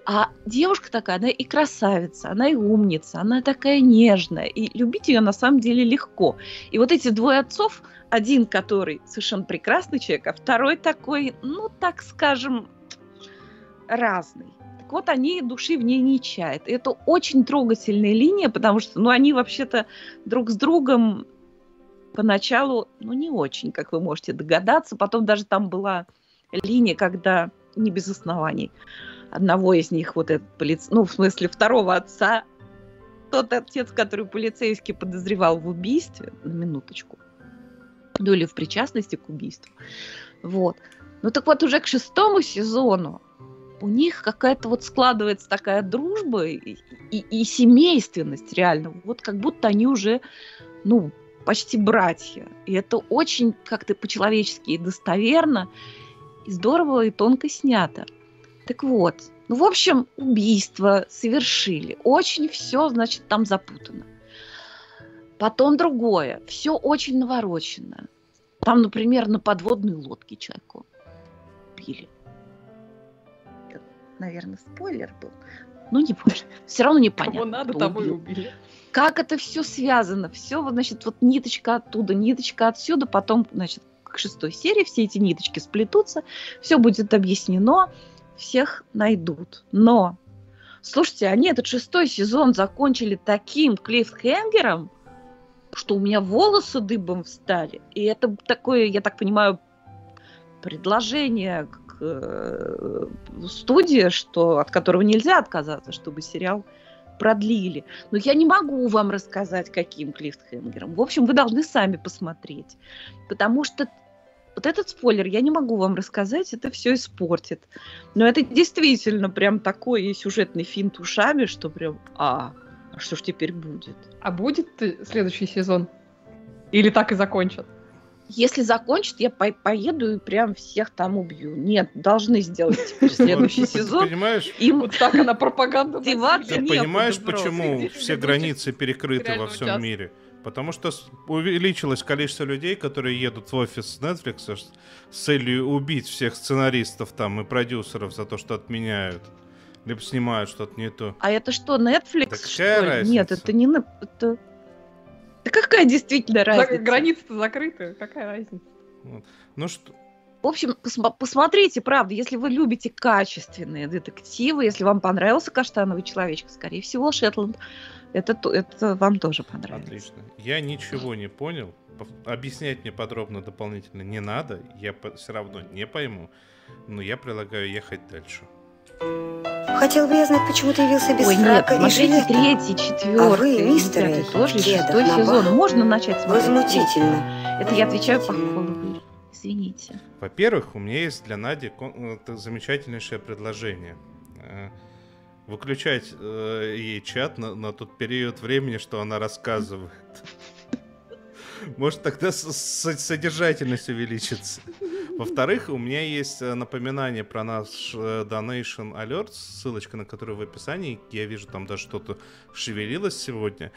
А девушка такая, она и красавица, она и умница, она такая нежная. И любить ее на самом деле легко. И вот эти двое отцов, один, который совершенно прекрасный человек, а второй такой, ну, так скажем, разный. Так вот, они души в ней не чают. И это очень трогательная линия, потому что, ну, они вообще-то друг с другом поначалу, ну, не очень, как вы можете догадаться. Потом даже там была линия, когда не без оснований одного из них, вот этот полиц... ну, в смысле, второго отца, тот отец, который полицейский подозревал в убийстве, на минуточку, ну или в причастности к убийству. Вот. Ну так вот уже к шестому сезону у них какая-то вот складывается такая дружба и, и, и семейственность реально. Вот как будто они уже, ну, почти братья. И это очень как-то по-человечески и достоверно и здорово и тонко снято. Так вот, ну, в общем, убийство совершили. Очень все, значит, там запутано. Потом другое. Все очень наворочено. Там, например, на подводной лодке человеку убили. Это, наверное, спойлер был. Ну, не важно. Все равно непонятно. Кого надо, того и убили. Как это все связано? Все, значит, вот ниточка оттуда, ниточка отсюда, потом, значит, к шестой серии все эти ниточки сплетутся, все будет объяснено, всех найдут. Но, слушайте, они этот шестой сезон закончили таким клиффхенгером, что у меня волосы дыбом встали. И это такое, я так понимаю, предложение к э, студии, что, от которого нельзя отказаться, чтобы сериал продлили. Но я не могу вам рассказать, каким клиффхенгером. В общем, вы должны сами посмотреть. Потому что вот этот спойлер я не могу вам рассказать, это все испортит. Но это действительно прям такой сюжетный финт ушами, что прям, а, а что ж теперь будет? А будет следующий сезон? Или так и закончат? Если закончат, я по поеду и прям всех там убью. Нет, должны сделать теперь следующий сезон. Понимаешь? Им вот так она пропаганда. Ты понимаешь, почему все границы перекрыты во всем мире? Потому что увеличилось количество людей, которые едут в офис Netflix с целью убить всех сценаристов там и продюсеров за то, что отменяют. Либо снимают что-то не то. А это что, Netflix, да что? Нет, это не... Это... Да какая действительно разница? Границы-то закрыты, какая разница? Вот. Ну что... В общем, пос- посмотрите, правда, если вы любите качественные детективы, если вам понравился «Каштановый человечек», скорее всего, «Шетланд», это, то- это вам тоже понравится. Отлично. Я ничего не понял. Объяснять мне подробно дополнительно не надо. Я все равно не пойму. Но я предлагаю ехать дальше. Хотел бы я знать, почему ты явился без Ой, нет, фрака смотрите третий, четвертый, мистер пятый тоже, и Кедов шестой на сезон. Можно начать смотреть? Возмутительно. Это я отвечаю по холоду. Извините. Во-первых, у меня есть для Нади это замечательнейшее предложение. Э, Выключать э, ей чат на, на тот период времени, что она рассказывает. Может, тогда с- с- содержательность увеличится. Во-вторых, у меня есть э, напоминание про наш э, Donation Alert, ссылочка на которую в описании. Я вижу, там даже что-то шевелилось сегодня.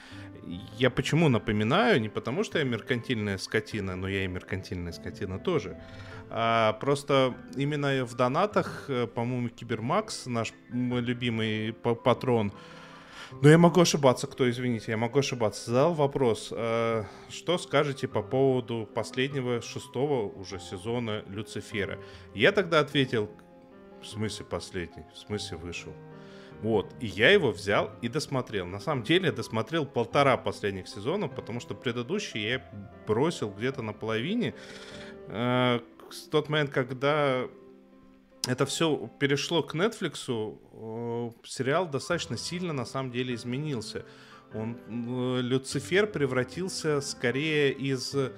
Я почему напоминаю? Не потому, что я меркантильная скотина, но я и меркантильная скотина тоже. А просто именно в донатах, э, по-моему, Кибермакс, наш любимый па- патрон, но я могу ошибаться, кто, извините, я могу ошибаться. Задал вопрос, э, что скажете по поводу последнего шестого уже сезона Люцифера? Я тогда ответил, в смысле последний, в смысле вышел. Вот, и я его взял и досмотрел. На самом деле досмотрел полтора последних сезона, потому что предыдущий я бросил где-то на половине. Э, в тот момент, когда это все перешло к Netflix, э, сериал достаточно сильно на самом деле изменился. Он, э, Люцифер превратился скорее из э,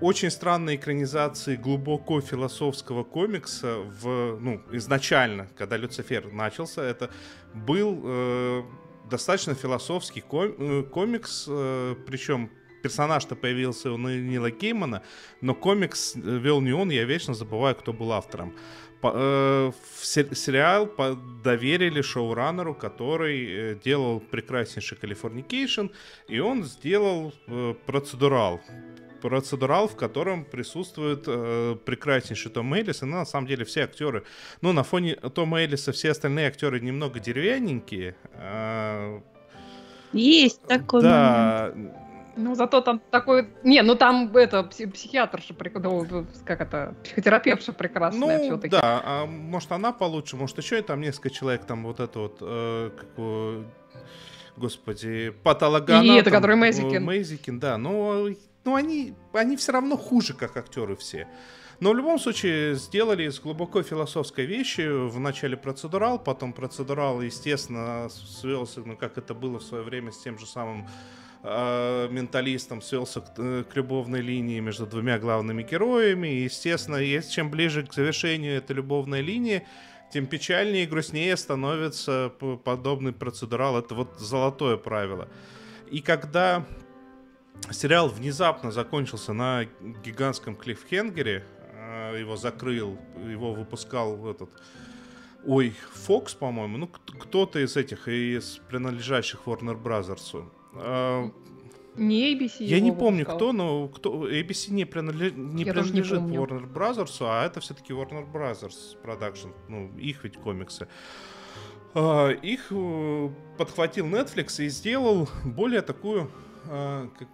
очень странной экранизации глубоко философского комикса в, ну, изначально, когда Люцифер начался, это был э, достаточно философский ком- э, комикс, э, причем персонаж-то появился у Нила Геймана, но комикс э, вел не он, я вечно забываю, кто был автором. По- э, сериал доверили шоураннеру, который э, делал прекраснейший Californication, и он сделал э, процедурал. Процедурал, в котором присутствует э, прекраснейший Том Эллис, и ну, на самом деле все актеры, ну, на фоне Тома Эллиса все остальные актеры немного деревянненькие, а, Есть такой момент. Ну, зато там такой... Не, ну там это, пси- психиатрша, ну, как это, психотерапевтша прекрасная Ну, все-таки. да, а может она получше, может еще и там несколько человек, там вот это вот, э, как господи, патологоанатом. И это, который Мэйзикин. э, Мэйзикин, да, но, ну, они, они все равно хуже, как актеры все. Но в любом случае сделали из глубоко философской вещи в начале процедурал, потом процедурал, естественно, свелся, ну, как это было в свое время с тем же самым э, менталистом, свелся к, э, к любовной линии между двумя главными героями. И, естественно, есть, чем ближе к завершению этой любовной линии, тем печальнее и грустнее становится подобный процедурал. Это вот золотое правило. И когда сериал внезапно закончился на гигантском клиффхенгере, э, его закрыл, его выпускал этот... Ой, Фокс, по-моему, ну кто-то из этих, из принадлежащих Warner Brothers. Э, Не ABC я не помню, выпускал. кто, но кто, ABC не, принале- не Я не принадлежит помню. Warner Brothers, а это все-таки Warner Brothers Production, ну, их ведь комиксы. А, их э, подхватил Netflix и сделал более такую, а, как-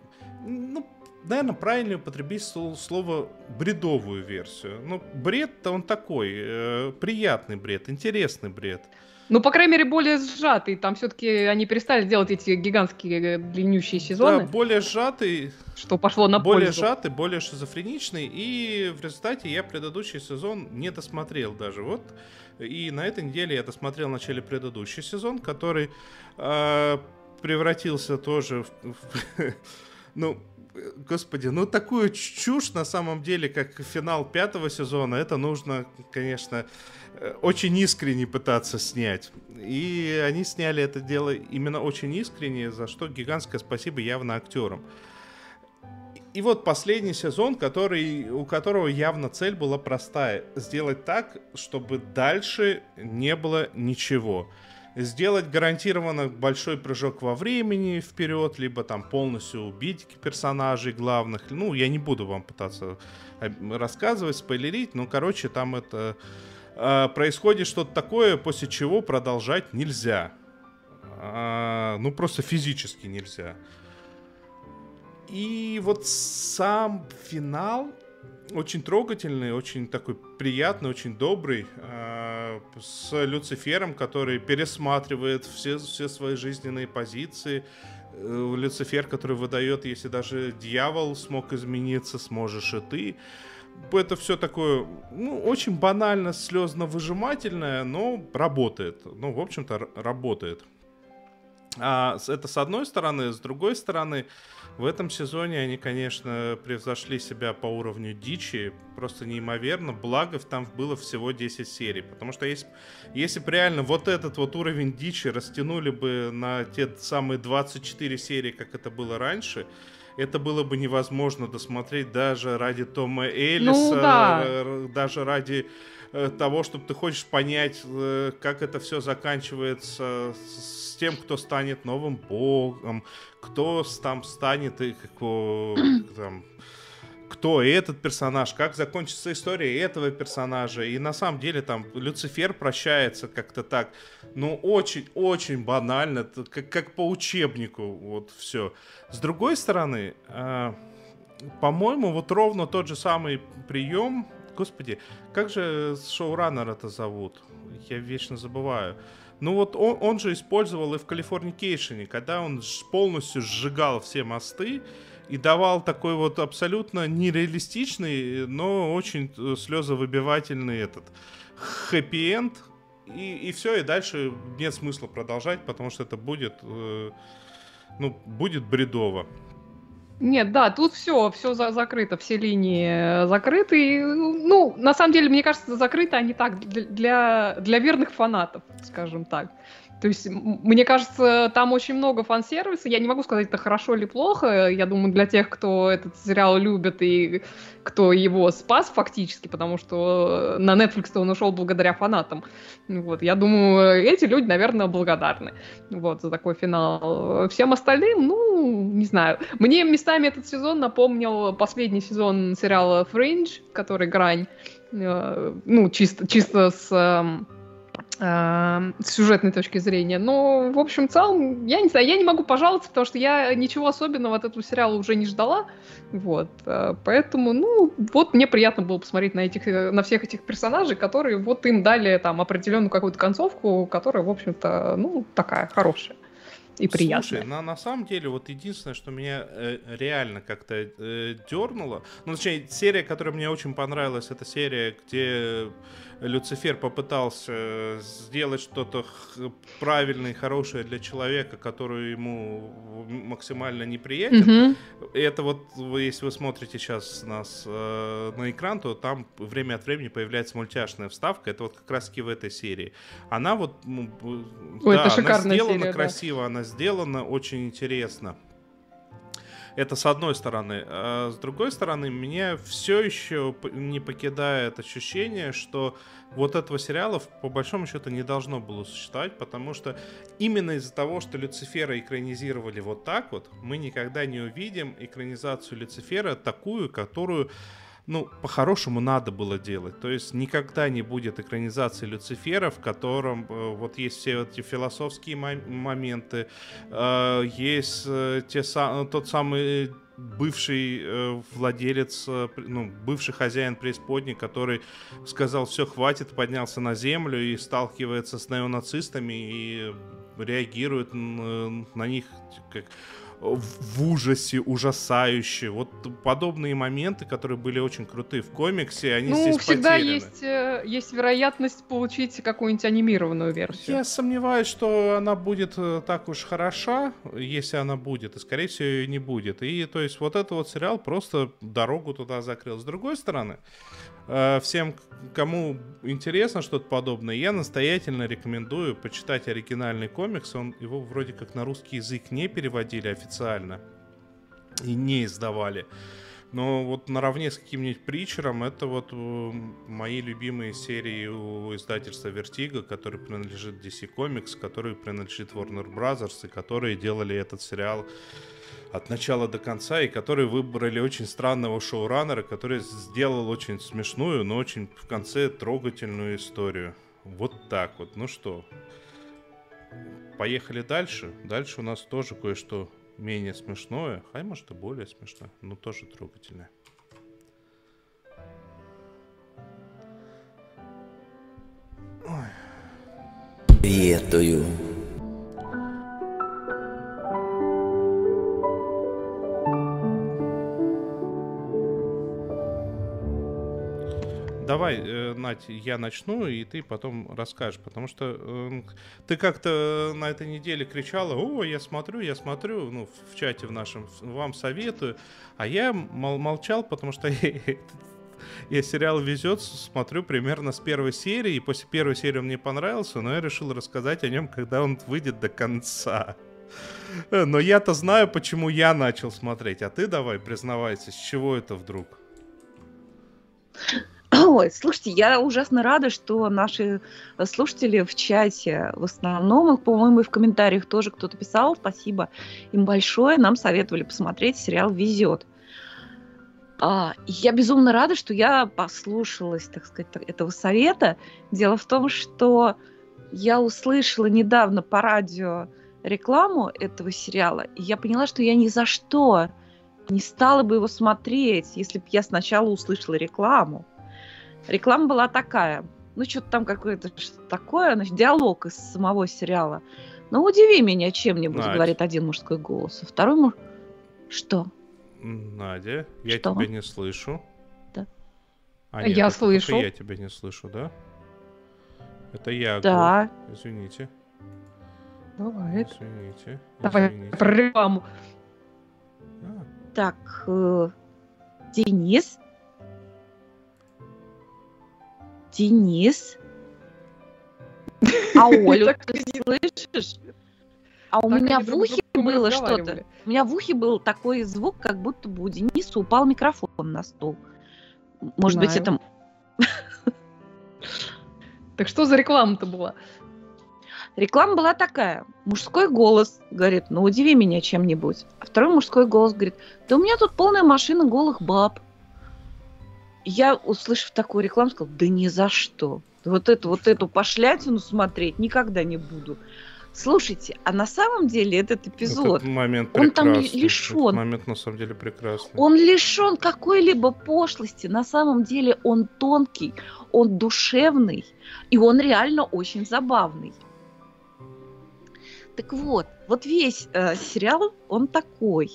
ну, наверное, правильно употребить сло- слово бредовую версию. Ну, бред-то он такой, э, приятный бред, интересный бред. Ну, по крайней мере, более сжатый. Там все-таки они перестали делать эти гигантские э, длиннющие сезоны, Да, более сжатый, что пошло на более пользу. сжатый, более шизофреничный, и в результате я предыдущий сезон не досмотрел даже. Вот. И на этой неделе я досмотрел в начале предыдущий сезон, который э, превратился тоже в, в- ну, господи, ну такую чушь на самом деле, как финал пятого сезона, это нужно, конечно, э, очень искренне пытаться снять. И они сняли это дело именно очень искренне, за что гигантское спасибо явно актерам. И вот последний сезон, который, у которого явно цель была простая. Сделать так, чтобы дальше не было ничего. Сделать гарантированно большой прыжок во времени вперед, либо там полностью убить персонажей главных. Ну, я не буду вам пытаться э, рассказывать, спойлерить, но, короче, там это... э, происходит что-то такое, после чего продолжать нельзя. А, ну, просто физически нельзя. И вот сам финал, очень трогательный, очень такой приятный, очень добрый, э, с Люцифером, который пересматривает все, все свои жизненные позиции. Э, Люцифер, который выдает, если даже дьявол смог измениться, сможешь и ты. Это все такое, ну, очень банально, слезно-выжимательное, но работает. Ну, в общем-то, работает. А это с одной стороны, с другой стороны, в этом сезоне они, конечно, превзошли себя по уровню дичи, просто неимоверно, благо там было всего 10 серий, потому что если, если бы реально вот этот вот уровень дичи растянули бы на те самые 24 серии, как это было раньше, это было бы невозможно досмотреть даже ради Тома Эллиса, ну, да. даже ради того, чтобы ты хочешь понять, э, как это все заканчивается с тем, кто станет новым богом, кто там станет и как, там, кто этот персонаж, как закончится история этого персонажа. И на самом деле там Люцифер прощается как-то так, ну, очень-очень банально, как, как по учебнику, вот все. С другой стороны, э, по-моему, вот ровно тот же самый прием, господи, как же шоураннера это зовут? Я вечно забываю. Ну вот он, он же использовал и в Калифорникейшене, когда он полностью сжигал все мосты и давал такой вот абсолютно нереалистичный, но очень э, слезовыбивательный этот хэппи-энд. И, и все, и дальше нет смысла продолжать, потому что это будет, э, ну, будет бредово. Нет, да, тут все, все за закрыто, все линии закрыты. Ну, на самом деле, мне кажется, закрыто они так для, для верных фанатов, скажем так. То есть, мне кажется, там очень много фан-сервиса. Я не могу сказать, это хорошо или плохо. Я думаю, для тех, кто этот сериал любит и кто его спас фактически, потому что на Netflix он ушел благодаря фанатам. Вот, я думаю, эти люди, наверное, благодарны вот, за такой финал. Всем остальным, ну, не знаю. Мне местами этот сезон напомнил последний сезон сериала Fringe, который «Грань». Э, ну, чисто, чисто с Эм, с сюжетной точки зрения. Но, в общем, в целом, я не знаю, я не могу пожаловаться, потому что я ничего особенного от этого сериала уже не ждала. Вот. Э, поэтому, ну, вот мне приятно было посмотреть на, этих, э, на всех этих персонажей, которые вот им дали там определенную какую-то концовку, которая, в общем-то, ну, такая хорошая и приятно. Слушай, на, на самом деле, вот единственное, что меня э, реально как-то э, дернуло, ну, точнее, серия, которая мне очень понравилась, это серия, где Люцифер попытался сделать что-то правильное и хорошее для человека, который ему максимально неприятен. Mm-hmm. Это вот, если вы смотрите сейчас нас э, на экран, то там время от времени появляется мультяшная вставка. Это вот как раз таки в этой серии. Она вот, Ой, да, это она сделана серия, красиво, да. она сделана очень интересно. Это с одной стороны. А с другой стороны, меня все еще не покидает ощущение, что вот этого сериала по большому счету не должно было существовать, потому что именно из-за того, что Люцифера экранизировали вот так вот, мы никогда не увидим экранизацию Люцифера такую, которую ну, по-хорошему надо было делать. То есть никогда не будет экранизации Люцифера, в котором э, вот есть все эти философские моменты, э, есть э, те, тот самый бывший э, владелец, э, ну, бывший хозяин преисподней, который сказал, все, хватит, поднялся на землю и сталкивается с неонацистами и реагирует на, на них как в ужасе, ужасающе. Вот подобные моменты, которые были очень крутые в комиксе, они ну, здесь всегда потеряны. есть, э, есть вероятность получить какую-нибудь анимированную версию. Я сомневаюсь, что она будет э, так уж хороша, если она будет, и, скорее всего, ее не будет. И, то есть, вот этот вот сериал просто дорогу туда закрыл. С другой стороны, всем, кому интересно что-то подобное, я настоятельно рекомендую почитать оригинальный комикс. Он его вроде как на русский язык не переводили официально и не издавали. Но вот наравне с каким-нибудь Притчером это вот э, мои любимые серии у издательства Vertigo, который принадлежит DC Comics, который принадлежит Warner Brothers, и которые делали этот сериал от начала до конца, и которые выбрали очень странного шоураннера, который сделал очень смешную, но очень в конце трогательную историю. Вот так вот. Ну что, поехали дальше. Дальше у нас тоже кое-что менее смешное, а может и более смешное, но тоже трогательное. Ой. Приветую. Давай, э, я начну, и ты потом расскажешь, потому что э, ты как-то на этой неделе кричала, о, я смотрю, я смотрю, ну, в чате в нашем, вам советую, а я мол- молчал, потому что я сериал «Везет» смотрю примерно с первой серии, и после первой серии он мне понравился, но я решил рассказать о нем, когда он выйдет до конца. Но я-то знаю, почему я начал смотреть, а ты давай признавайся, с чего это вдруг? Ой, слушайте, я ужасно рада, что наши слушатели в чате в основном, по-моему, и в комментариях тоже кто-то писал, спасибо им большое, нам советовали посмотреть сериал «Везет». А, я безумно рада, что я послушалась, так сказать, этого совета. Дело в том, что я услышала недавно по радио рекламу этого сериала, и я поняла, что я ни за что не стала бы его смотреть, если бы я сначала услышала рекламу. Реклама была такая. Ну, что-то там какое-то что такое, значит, диалог из самого сериала. Ну, удиви меня чем-нибудь, Надь. говорит один мужской голос. А второй муж... Что? Надя, я Что? тебя не слышу. Да. А, Я это слышу. Я тебя не слышу, да? Это я. Да. Гол. Извините. Бывает. Извините. Давай извините. про рекламу. А, Так, э, Денис? Денис? А Олю ты слышишь? А у Так меня в ухе было что-то. У меня в ухе был такой звук, как будто бы у Дениса упал микрофон на стол. Может быть, это... Так что за реклама-то была? Реклама была такая. Мужской голос говорит, ну удиви меня чем-нибудь. А второй мужской голос говорит, да у меня тут полная машина голых баб. Я, услышав такую рекламу, сказала, да ни за что. Вот эту, вот эту пошлятину смотреть никогда не буду. Слушайте, а на самом деле этот эпизод, Этот момент он там ли- прекрасный. лишён. Этот момент на самом деле прекрасный. он лишен какой-либо пошлости. На самом деле он тонкий, он душевный, и он реально очень забавный. Так вот, вот весь э, сериал, он такой.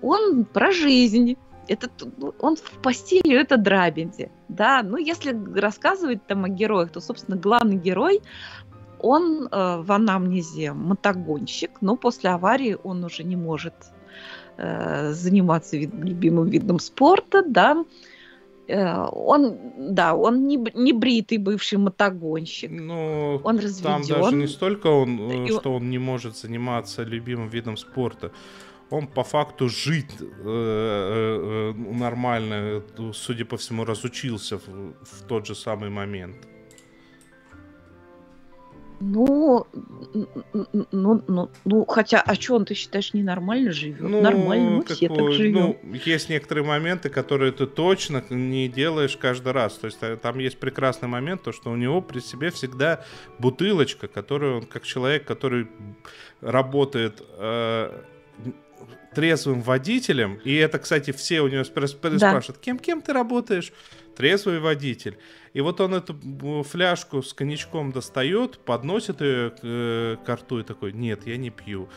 Он про жизнь. Это, ну, он в по стилю это Драбинди. Да, ну если рассказывать там о героях, то, собственно, главный герой, он э, в анамнезе мотогонщик, но после аварии он уже не может э, заниматься вид- любимым видом спорта, да. Э, он, да, он не, не бритый бывший мотогонщик. Ну, Он там разведен. даже не столько он, э, И он- что он не может заниматься любимым видом спорта. Он по факту жить э, э, э, нормально, судя по всему, разучился в, в тот же самый момент. Ну, ну, ну, ну, хотя, а что он, ты считаешь, ненормально живет? Ну, Нормально, мы все так какой- живем. ну, есть некоторые моменты, которые ты точно не делаешь каждый раз. То есть там есть прекрасный момент, то что у него при себе всегда бутылочка, которую он, как человек, который работает э, трезвым водителем, и это, кстати, все у него спра- спра- Да. спрашивают, кем, кем ты работаешь? Трезвый водитель. И вот он эту м, фляжку с коньячком достает, подносит ее к, э, к рту и такой, нет, я не пью.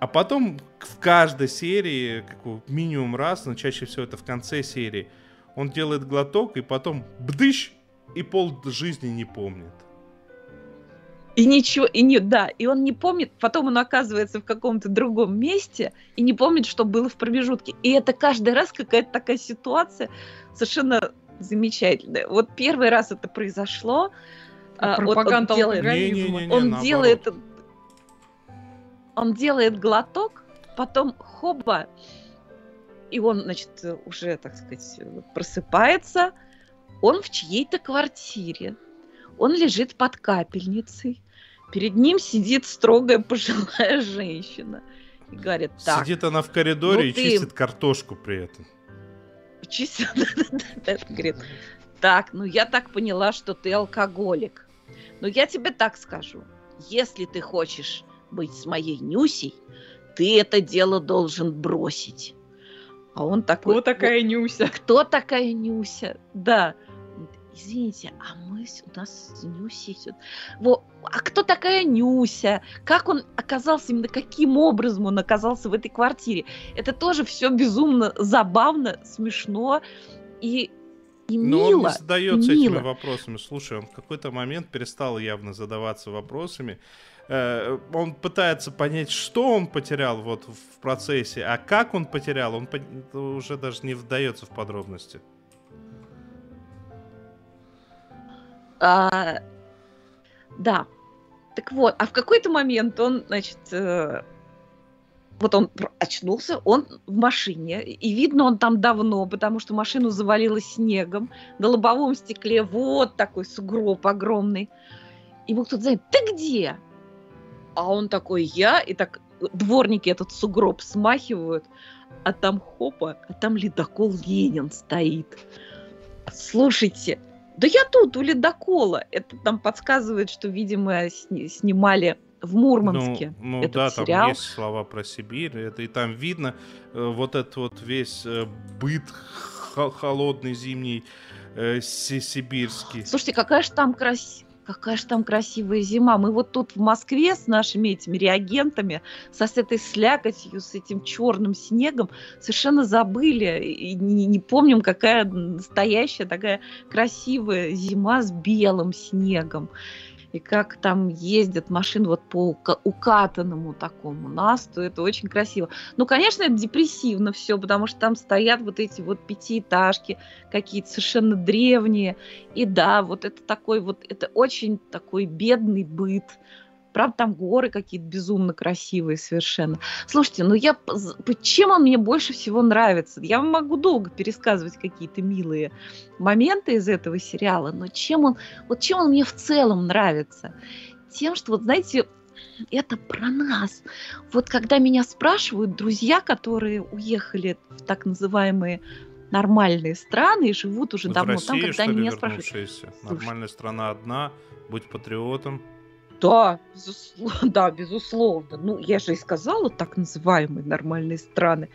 А потом в каждой серии, как минимум раз, но чаще всего это в конце серии, он делает глоток и потом бдыщ, и пол жизни не помнит. И ничего, и не, да, и он не помнит, потом он оказывается в каком-то другом месте и не помнит, что было в промежутке. И это каждый раз какая-то такая ситуация совершенно замечательная. Вот первый раз это произошло. а, вот он Пропаганда делает- алкоголизма. Не-не-не-не, он наоборот. делает он делает глоток, потом хоба, и он, значит, уже, так сказать, просыпается. Он в чьей-то квартире. Он лежит под капельницей. Перед ним сидит строгая пожилая женщина. И говорит, так, Сидит она в коридоре ну и ты- чистит картошку при этом. да-да-да, говорит, так, ну я так поняла, что ты алкоголик. Но я тебе так скажу, если ты хочешь быть с моей Нюсей, ты это дело должен бросить. А он такой... Кто такая Нюся? Кто такая Нюся? Да. Извините, а мы у нас с Нюсей... всё- Во, а кто такая Нюся? Как он оказался, именно каким образом он оказался в этой квартире? Это тоже все безумно забавно, смешно и, и Но он мило. не задается мило. этими вопросами. Слушай, он в какой-то момент перестал явно задаваться вопросами. Э, Он пытается понять, что он потерял вот в процессе, а как он потерял, он уже даже не вдается в подробности. А, да. Так вот, а в какой-то момент он, значит, э, вот он очнулся, он в машине, и видно, он там давно, потому что машину завалило снегом, на лобовом стекле вот такой сугроб огромный. Ему кто-то звонит, ты где? А он такой, я, и так дворники этот сугроб смахивают, а там хопа, а там ледокол Ленин стоит. Слушайте, да я тут, у ледокола. Это там подсказывает, что, видимо, сни- снимали в Мурманске. Ну, ну этот да, там сериал. есть слова про Сибирь, это и там видно э, вот этот вот весь э, быт холодный зимний э, си- сибирский. Слушайте, какая же там красивая. Какая же там красивая зима. Мы вот тут в Москве с нашими этими реагентами, со с этой слякотью, с этим черным снегом, совершенно забыли и не, не помним, какая настоящая такая красивая зима с белым снегом. И как там ездят машины вот по ука- укатанному такому насту, это очень красиво. Ну, конечно, это депрессивно все, потому что там стоят вот эти вот пятиэтажки, какие-то совершенно древние. И да, вот это такой вот, это очень такой бедный быт. Правда, там горы какие-то безумно красивые совершенно. Слушайте, ну я... Чем он мне больше всего нравится? Я могу долго пересказывать какие-то милые моменты из этого сериала, но чем он... Вот чем он мне в целом нравится? Тем, что, вот знаете, это про нас. Вот когда меня спрашивают друзья, которые уехали в так называемые нормальные страны и живут уже В давно России, там, когда они меня спрашивают? Слушай. Нормальная страна одна, будь патриотом. Да, безусловно, да, безусловно. Ну, я же и сказала, так называемые нормальные страны.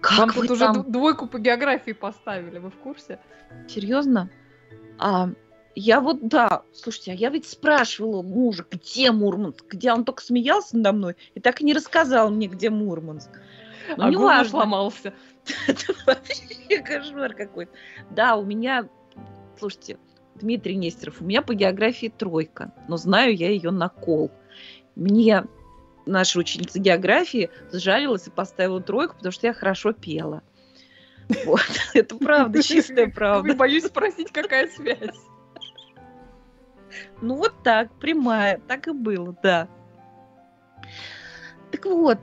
Как Вам вы тут уже там... д- двойку по географии поставили, вы в курсе? Серьезно? А, я вот, да, слушайте, а я ведь спрашивала мужа, где Мурманск, где он только смеялся надо мной и так и не рассказал мне, где Мурманск. Ну, а не важно. сломался. Это вообще кошмар какой-то. Да, у меня, слушайте, Дмитрий Нестеров, у меня по географии тройка, но знаю я ее на кол. Мне наша ученица географии сжалилась и поставила тройку, потому что я хорошо пела. Вот, это правда, чистая правда. Боюсь спросить, какая связь. Ну вот так, прямая, так и было, да. Так вот,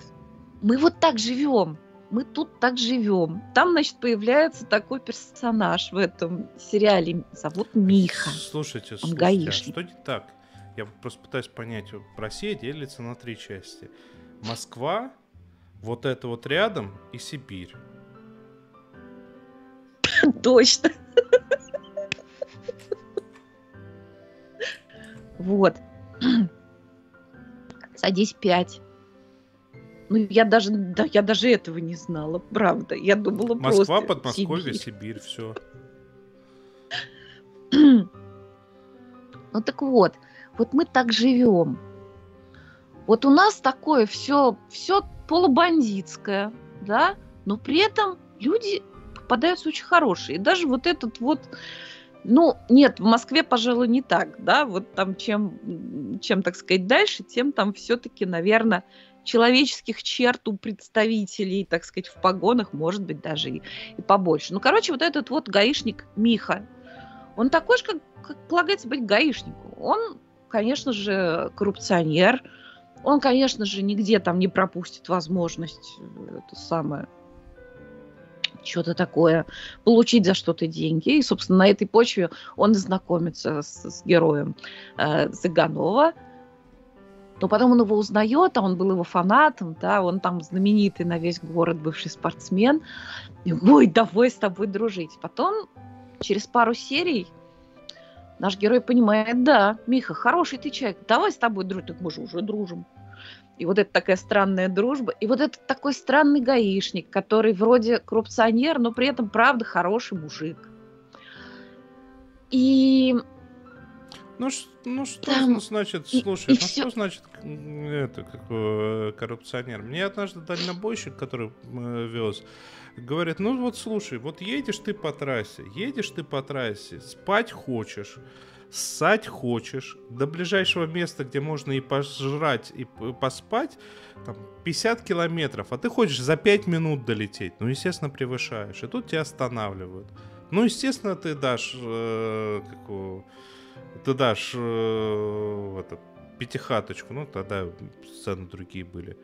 мы вот так живем. Мы тут так живем. Там, значит, появляется такой персонаж в этом сериале. Зовут Миха. Слушайте, слушайте, а что не так? Я просто пытаюсь понять. Россия делится на три части. Москва, вот это вот рядом и Сибирь. Точно. Вот. Садись пять. Ну, я даже, да, я даже этого не знала, правда. Я думала Москва, просто Подмосковье, Сибирь. Сибирь, все. Ну так вот, вот мы так живем. Вот у нас такое все, все полубандитское, да, но при этом люди попадаются очень хорошие. И даже вот этот вот, ну, нет, в Москве, пожалуй, не так, да, вот там чем, чем так сказать, дальше, тем там все-таки, наверное, человеческих черт у представителей, так сказать, в погонах, может быть, даже и, и побольше. Ну, короче, вот этот вот гаишник Миха, он такой же, как, как полагается быть гаишнику. Он, конечно же, коррупционер. Он, конечно же, нигде там не пропустит возможность э, это самое что-то такое, получить за что-то деньги. И, собственно, на этой почве он знакомится с, с героем э, Цыганова. Но потом он его узнает, а он был его фанатом, да, он там знаменитый на весь город бывший спортсмен. И, Ой, давай с тобой дружить. Потом, через пару серий, наш герой понимает, да, Миха, хороший ты человек, давай с тобой дружить. Так мы же уже дружим. И вот это такая странная дружба. И вот этот такой странный гаишник, который вроде коррупционер, но при этом, правда, хороший мужик. И Ну, ну что Там значит, и- слушай, и ну всё. что значит это какой э, коррупционер? Мне однажды дальнобойщик, который э, вез, говорит, ну вот слушай, вот едешь ты по трассе, едешь ты по трассе, спать хочешь, ссать хочешь, до ближайшего места, где можно и пожрать, и поспать, там 50 километров, а ты хочешь за 5 минут долететь, ну, естественно, превышаешь, и тут тебя останавливают. Ну, естественно, ты дашь э, какого ты дашь э, это, пятихаточку, ну тогда сцены другие были.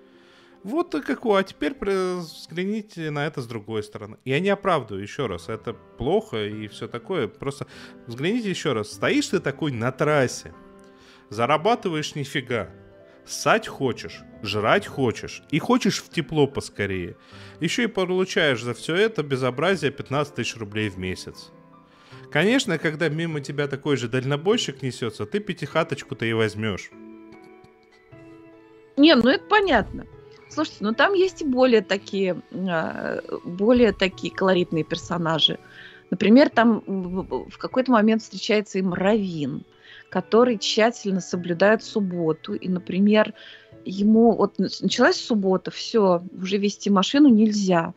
Вот и какое. А теперь взгляните на это с другой стороны. Я не оправдываю еще раз, это плохо и все такое. Просто взгляните еще раз. Стоишь ты такой на трассе, зарабатываешь нифига, ссать хочешь, жрать хочешь и хочешь в тепло поскорее. Еще и получаешь за все это безобразие 15 тысяч рублей в месяц. Конечно, когда мимо тебя такой же дальнобойщик несется, ты пятихаточку-то и возьмешь. Не, ну это понятно. Слушайте, ну там есть и более такие, а, более такие колоритные персонажи. Например, там в какой-то момент встречается им Равин, который тщательно соблюдает субботу. И, например, ему вот нач- началась суббота, все, уже вести машину нельзя.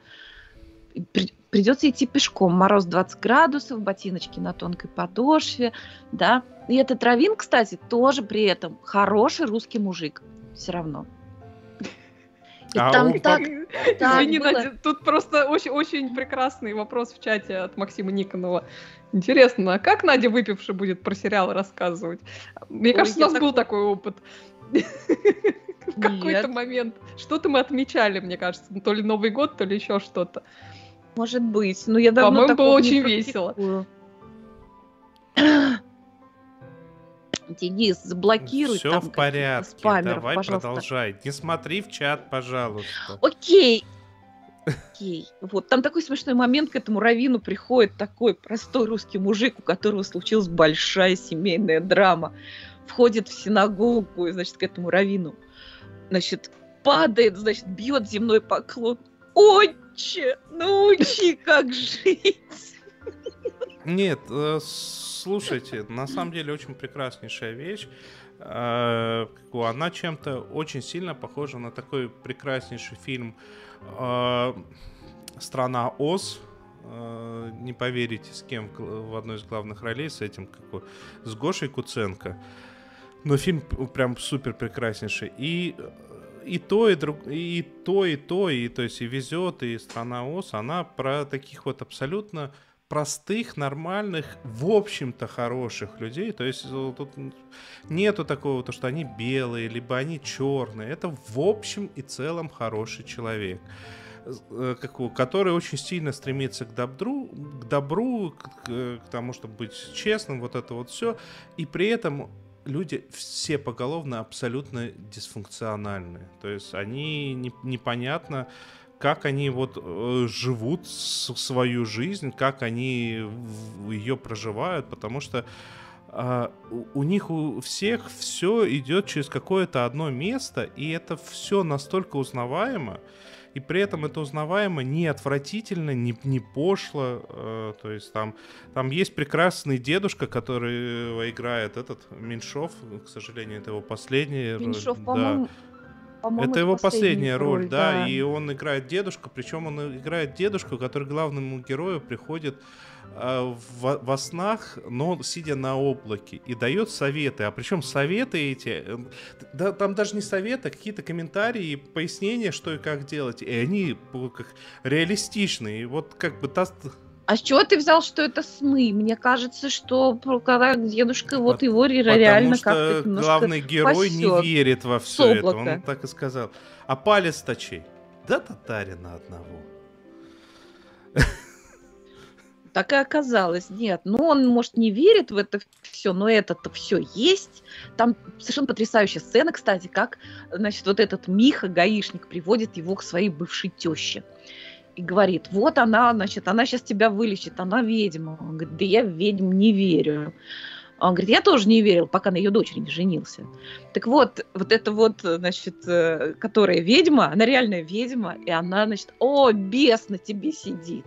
Придется идти пешком. Мороз 20 градусов, ботиночки на тонкой подошве, да. И этот Равин, кстати, тоже при этом хороший русский мужик. Все равно. И А там он так, так Извини, было. Надя, тут просто очень, очень прекрасный вопрос в чате от Максима Никонова. Интересно, а как Надя выпившая будет про сериал рассказывать? Мне Ой, кажется, у нас так- был такой опыт. В какой-то момент. Что-то мы отмечали, мне кажется. То ли Новый год, то ли еще что-то. Может быть. Но я давно По-моему, было очень весело. Денис, заблокируй Все там в порядке. спамеров, Давай пожалуйста. продолжай. Не смотри в чат, пожалуйста. Окей. Окей. Вот там такой смешной момент к этому Равину приходит такой простой русский мужик, у которого случилась большая семейная драма. Входит в синагогу, значит, к этому Равину. Значит, падает, значит, бьет земной поклон. Отче, научи, как жить. Нет, э, слушайте, на самом деле очень прекраснейшая вещь. Э, Она чем-то очень сильно похожа на такой прекраснейший фильм э, «Страна Оз». Не поверите, с кем в одной из главных ролей, с этим, какой, с Гошей Куценко. Но фильм прям супер прекраснейший. И и то, и, друг, и то, и то, и то есть и везет, и страна Оз, она про таких вот абсолютно простых, нормальных, в общем-то хороших людей. То есть тут нету такого, то, что они белые, либо они черные. Это в общем и целом хороший человек э, который очень сильно стремится к добру, к добру, к- к тому, чтобы быть честным, вот это вот все, и при этом люди все поголовно абсолютно дисфункциональны. То есть они не- непонятно, как они вот э, живут свою жизнь, как они ее проживают, потому что а, у, у них у всех все идет через какое-то одно место, и это все настолько узнаваемо, и при этом это узнаваемо не отвратительно, не, не пошло. э, то есть там, там есть прекрасный дедушка, который э, играет этот Меньшов, к сожалению, это его последняя роль. Меньшов, Да. по-моему, по-моему, Это его последняя роль, да, да. и он играет дедушку, причем он играет дедушку, который главному герою приходит э, во, во снах, но сидя на облаке, и дает советы. А причем советы эти, э, да, там даже не советы, а какие-то комментарии, пояснения, что и как делать, и они как реалистичные. И вот как бы та, А с чего ты взял, что это сны? Мне кажется, что когда дедушка вот его Потому реально как-то главный герой не верит во все это. Он так и сказал. А палец точей? Да татарина одного. Так и оказалось. Нет, ну он, может, не верит в это все, но это-то все есть. Там совершенно потрясающая сцена, кстати, как, значит, вот этот Миха, гаишник, приводит его к своей бывшей теще. И говорит, вот она, значит, она сейчас тебя вылечит, она ведьма. Он говорит, да я ведьм не верю. Он говорит, я тоже не верил, пока на ее дочери не женился. Так вот, вот это вот, значит, э, которая ведьма, она реальная ведьма, и она, значит, о, бес на тебе сидит.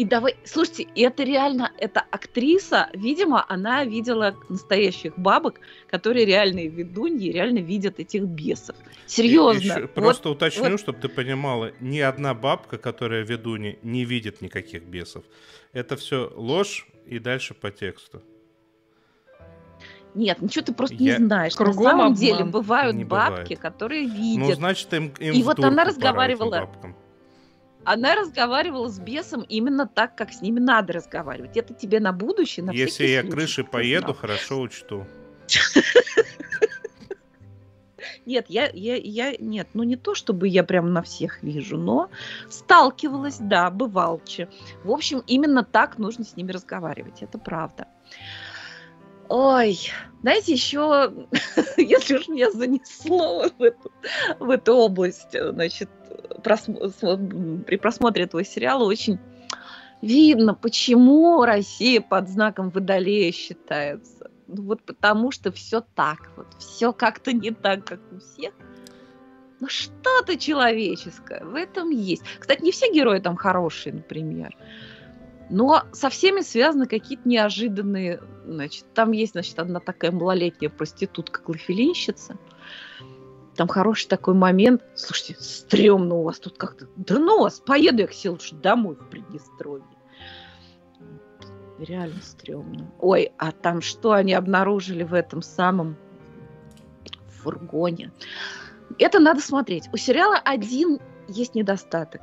И давай, слушайте, это реально, это актриса, видимо, она видела настоящих бабок, которые реальные ведуньи, реально видят этих бесов. Серьезно. Еще Вот- просто уточню, вот- чтобы ты понимала, ни одна бабка, которая ведунья, не видит никаких бесов. Это все ложь и дальше по тексту. Нет, ничего ты просто Я- не знаешь. Кругом На самом обман. деле бывают Не бабки, бывает. которые Ну, видят. значит, им, им И вот она пора разговаривала- бабкам. Она разговаривала с бесом именно так, как с ними надо разговаривать. Это тебе на будущее, на Если я случай, ты поеду, знал. хорошо учту. Нет, я, я, я, нет, ну не то, чтобы я прям на всех вижу, но сталкивалась, да, бывалче. В общем, именно так нужно с ними разговаривать, это правда. Ой, знаете, еще, если уж меня занесло в эту, в эту область, значит, при просмотре этого сериала очень видно, почему Россия под знаком Водолея считается. Ну вот потому что все так вот, все как-то не так, как у всех. Но что-то человеческое в этом есть. Кстати, не все герои там хорошие, например. Но со всеми связаны какие-то неожиданные... Значит, там есть, значит, одна такая малолетняя проститутка, клофелинщица. Там хороший такой момент. Слушайте, стрёмно у вас тут как-то. Да ну вас, поеду я к себе домой в Приднестровье. Реально стрёмно. Ой, а там что они обнаружили в этом самом фургоне? Это надо смотреть. У сериала один есть недостаток.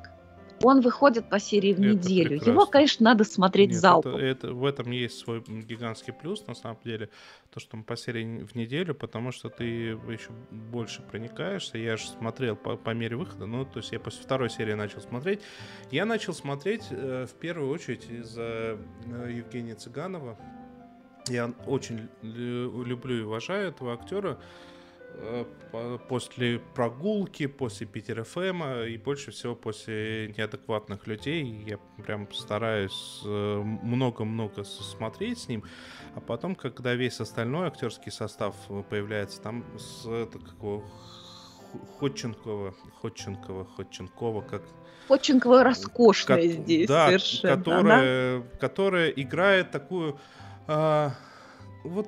Он выходит по серии в Это неделю. прекрасно. Его, конечно, надо смотреть Нет, залпом. это- это- в этом есть свой гигантский плюс, на самом деле, то, что он по серии в неделю, потому что ты еще больше проникаешься. Я же смотрел по, по мере выхода, ну, то есть я после второй серии начал смотреть. Я начал смотреть э, в первую очередь из-за э, Евгения Цыганова. Я очень лю- люблю и уважаю этого актера. Э, по- После прогулки, после Питер ФМ и больше всего после неадекватных людей я прям стараюсь э, много-много смотреть с ним, а потом, когда весь остальной актерский состав э, появляется, там с это, какого Х- Ходченкова, Ходченкова, Ходченкова, как Ходченкова роскошная Кот- здесь да, совершенно. Она- Которая, которая играет такую... а, вот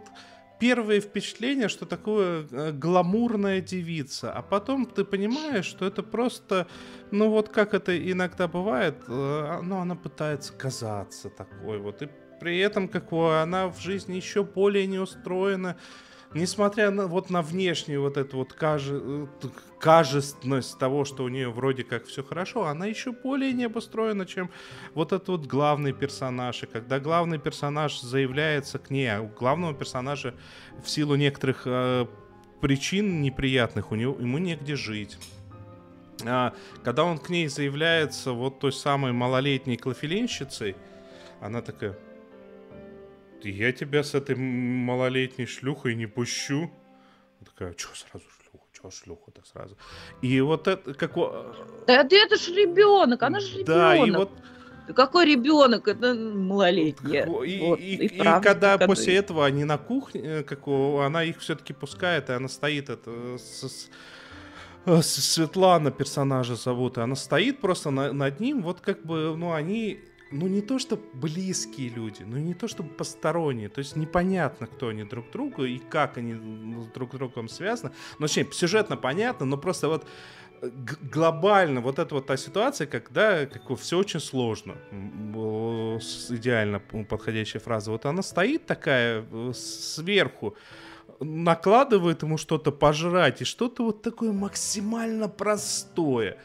первое впечатление, что такое э, гламурная девица, а потом ты понимаешь, что это просто, ну вот как это иногда бывает, э, ну она пытается казаться такой вот, и при этом как она в жизни еще более не устроена, несмотря на вот на внешнюю вот эту вот каже- э, кажественность того, что у нее вроде как все хорошо, она еще более не обустроена, чем вот этот вот главный персонаж. И когда главный персонаж заявляется к ней, а у главного персонажа в силу некоторых э, причин неприятных у него ему негде жить. А, когда он к ней заявляется вот той самой малолетней клофелинщицей, она такая, я тебя с этой малолетней шлюхой не пущу. Она такая, что сразу шлюха, что шлюха-то сразу. И вот это, как... Да это, это ж ребенок, она же ребенок. Да, и вот Какой ребенок? Это малолетняя. И, Вот, и- и и когда как после этого они на кухне, э, как у- она их все-таки пускает, и она стоит, это с- с- э, с- Светлана персонажа зовут, и она стоит просто на- над ним, вот как бы, ну, они, ну, не то что близкие люди, ну, не то что посторонние, то есть непонятно, кто они друг другу и как они друг с другом связаны, ну, точнее, сюжетно понятно, но просто вот г- глобально вот эта вот та ситуация, когда как все очень сложно. Идеально подходящая фраза. Вот она стоит такая э, сверху, накладывает ему что-то пожрать, и что-то вот такое максимально простое.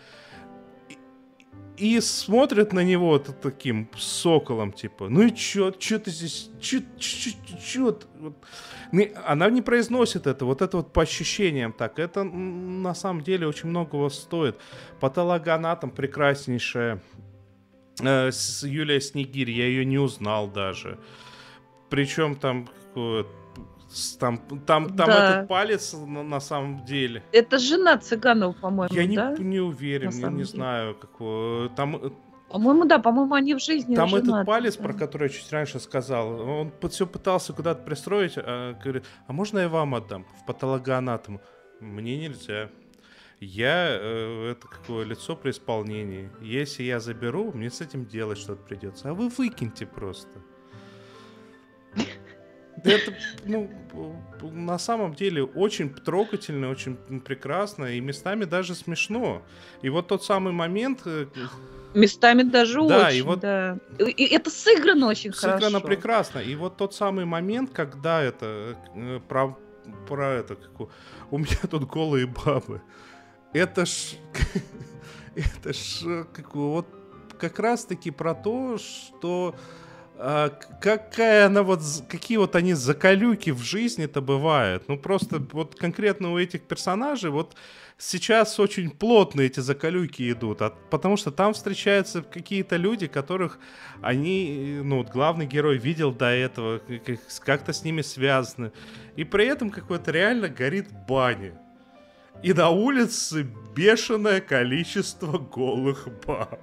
И- смотрит на него таким соколом, типа, ну и чё, чё ты здесь, чё, чё, чё, чё ты?» Не- Она не произносит это, вот это вот по ощущениям так. Это на самом деле очень многого стоит. Патологоанатом прекраснейшая. Э, Юлия Снегирь, я ее не узнал даже. Причем там там, там, там Да. этот палец на, на самом деле. Это жена Цыганова, по-моему, Я не, да? не уверен, На я не деле. знаю, какого. Там э, По-моему, да, по-моему, они в жизни Там женаты, этот палец, да. про который я чуть раньше сказал, он все пытался куда-то пристроить, а, говорит, а можно я вам отдам в патологоанатом? Мне нельзя. Я э, это какое лицо при исполнении. Если я заберу, мне с этим делать что-то придется. А вы выкиньте просто. Это, ну, на самом деле очень трогательно, очень прекрасно и местами даже смешно. И вот тот самый момент... э, Местами даже Да, очень, и вот- да. И это сыграно очень Сыграно хорошо. прекрасно. И вот тот самый момент, когда это э, про, про это, как у, меня тут голые бабы. Это ж, это ж э, как, вот как раз таки про то, что а, какая она вот, какие вот они закалюки в жизни-то бывают. Ну просто вот конкретно у этих персонажей вот сейчас очень плотно эти закалюки идут, а- потому что там встречаются какие-то люди, которых они, э, ну, вот главный герой видел до этого, как-то с ними связаны. И при этом какое-то реально горит баня. И на улице бешеное количество голых баб.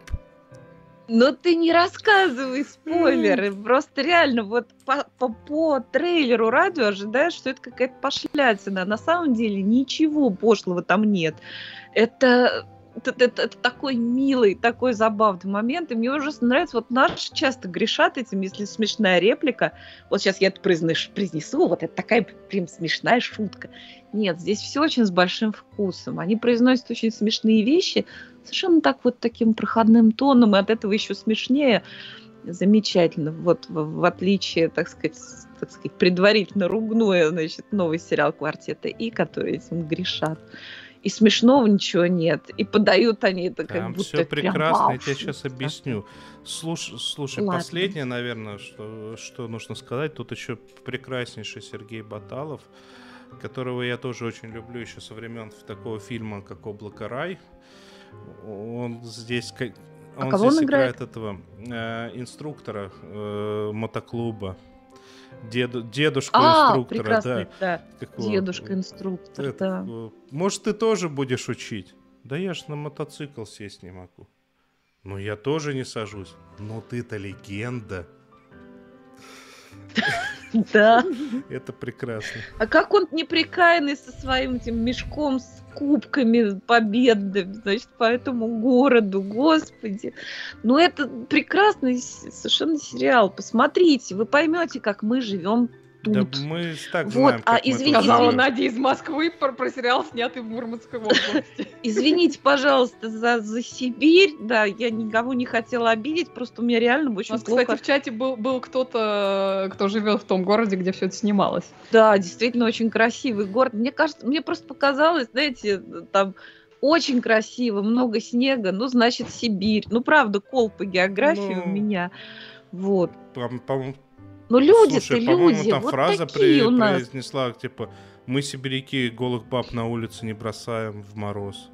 Но ты не рассказывай спойлеры. Просто реально, вот по, по, по трейлеру радио ожидаешь, что это какая-то пошлятина. На самом деле ничего пошлого там нет. Это, это, это- это такой милый, такой забавный момент. И мне ужасно нравится. Вот наши часто грешат этим, если смешная реплика. Вот сейчас я это произнесу, произнесу вот это такая прям смешная шутка. Нет, здесь все очень с большим вкусом. Они произносят очень смешные вещи, совершенно так вот таким проходным тоном, и от этого еще смешнее. Замечательно. Вот в, в отличие, так сказать, так сказать, предварительно ругнуя, значит, новый сериал «Квартета И», который этим грешат. И смешного ничего нет. И подают они это как Там будто все прекрасно, я тебе сейчас объясню. Слуш- слушай, Ладно. последнее, наверное, что, что нужно сказать, тут еще прекраснейший Сергей Баталов, которого я тоже очень люблю еще со времен такого фильма, как «Облако рай». Он здесь... А Он кого он здесь играет? играет этого э, инструктора э, мотоклуба. Деду, дедушку А, инструктора, да. да. Какого- Дедушка-инструктор, это, да. э, Может, ты тоже будешь учить? Да я ж на мотоцикл сесть не могу. Ну, я тоже не сажусь. Но ты-то легенда. Да. Это прекрасно. А как он неприкаянный со своим этим мешком с кубками победным, значит, по этому городу, господи. Ну, это прекрасный совершенно сериал. Посмотрите, вы поймете, как мы живем тут. Да мы так Вот, знаем, а извините, Сказала. Надя из Москвы про, про сериал, снятый в Мурманской области. Извините, пожалуйста, за, за Сибирь. Да, я никого не хотела обидеть, просто у меня реально У очень нас, плохо. кстати, в чате был, был кто-то, кто живет в том городе, где все это снималось. Да, действительно очень красивый город. Мне кажется, мне просто показалось, знаете, там очень красиво, много снега, ну, значит, Сибирь. Ну, правда, кол по географии Ну, у меня. Вот. По- по- Но люди-то Слушай, по-моему, люди, там вот фраза такие при- у нас. произнесла, типа, мы сибиряки голых баб на улице не бросаем в мороз.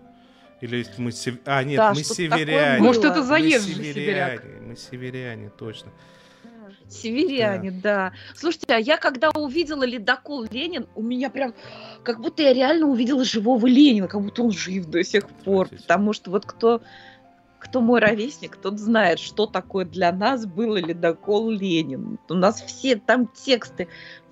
Или мы сев- А, нет, Да, мы северяне. Может, это Мы заезжий мы сибиряк. северяне, мы северяне, точно. Северяне, да. Слушайте, а я когда увидела ледокол Ленин, у меня прям как будто я реально увидела живого Ленина, как будто он жив до сих пор. Отвратительно. Потому что вот кто, кто мой ровесник, тот знает, что такое для нас было ледокол Ленин. У нас все там тексты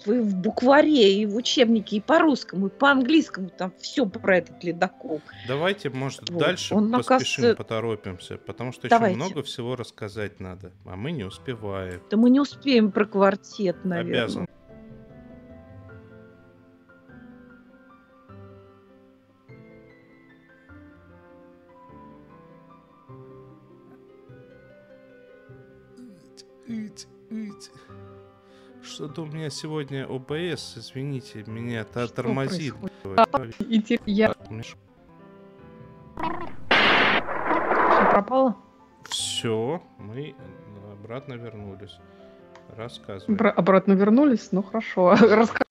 в, в букваре, и в учебнике, и по-русскому, и по-английскому, там все про этот ледокол. Давайте, может, Вот. дальше Он, поспешим, оказывается- поторопимся, потому что Давайте. еще много всего рассказать надо, а мы не успеваем. Да мы не успеем про квартет, наверное. Обязан. Что-то у меня сегодня ОБС, извините, меня Что тормозит. И те- я что, пропала? Все, мы обратно вернулись. Рассказывай. Бра- обратно вернулись? Ну хорошо. Раска-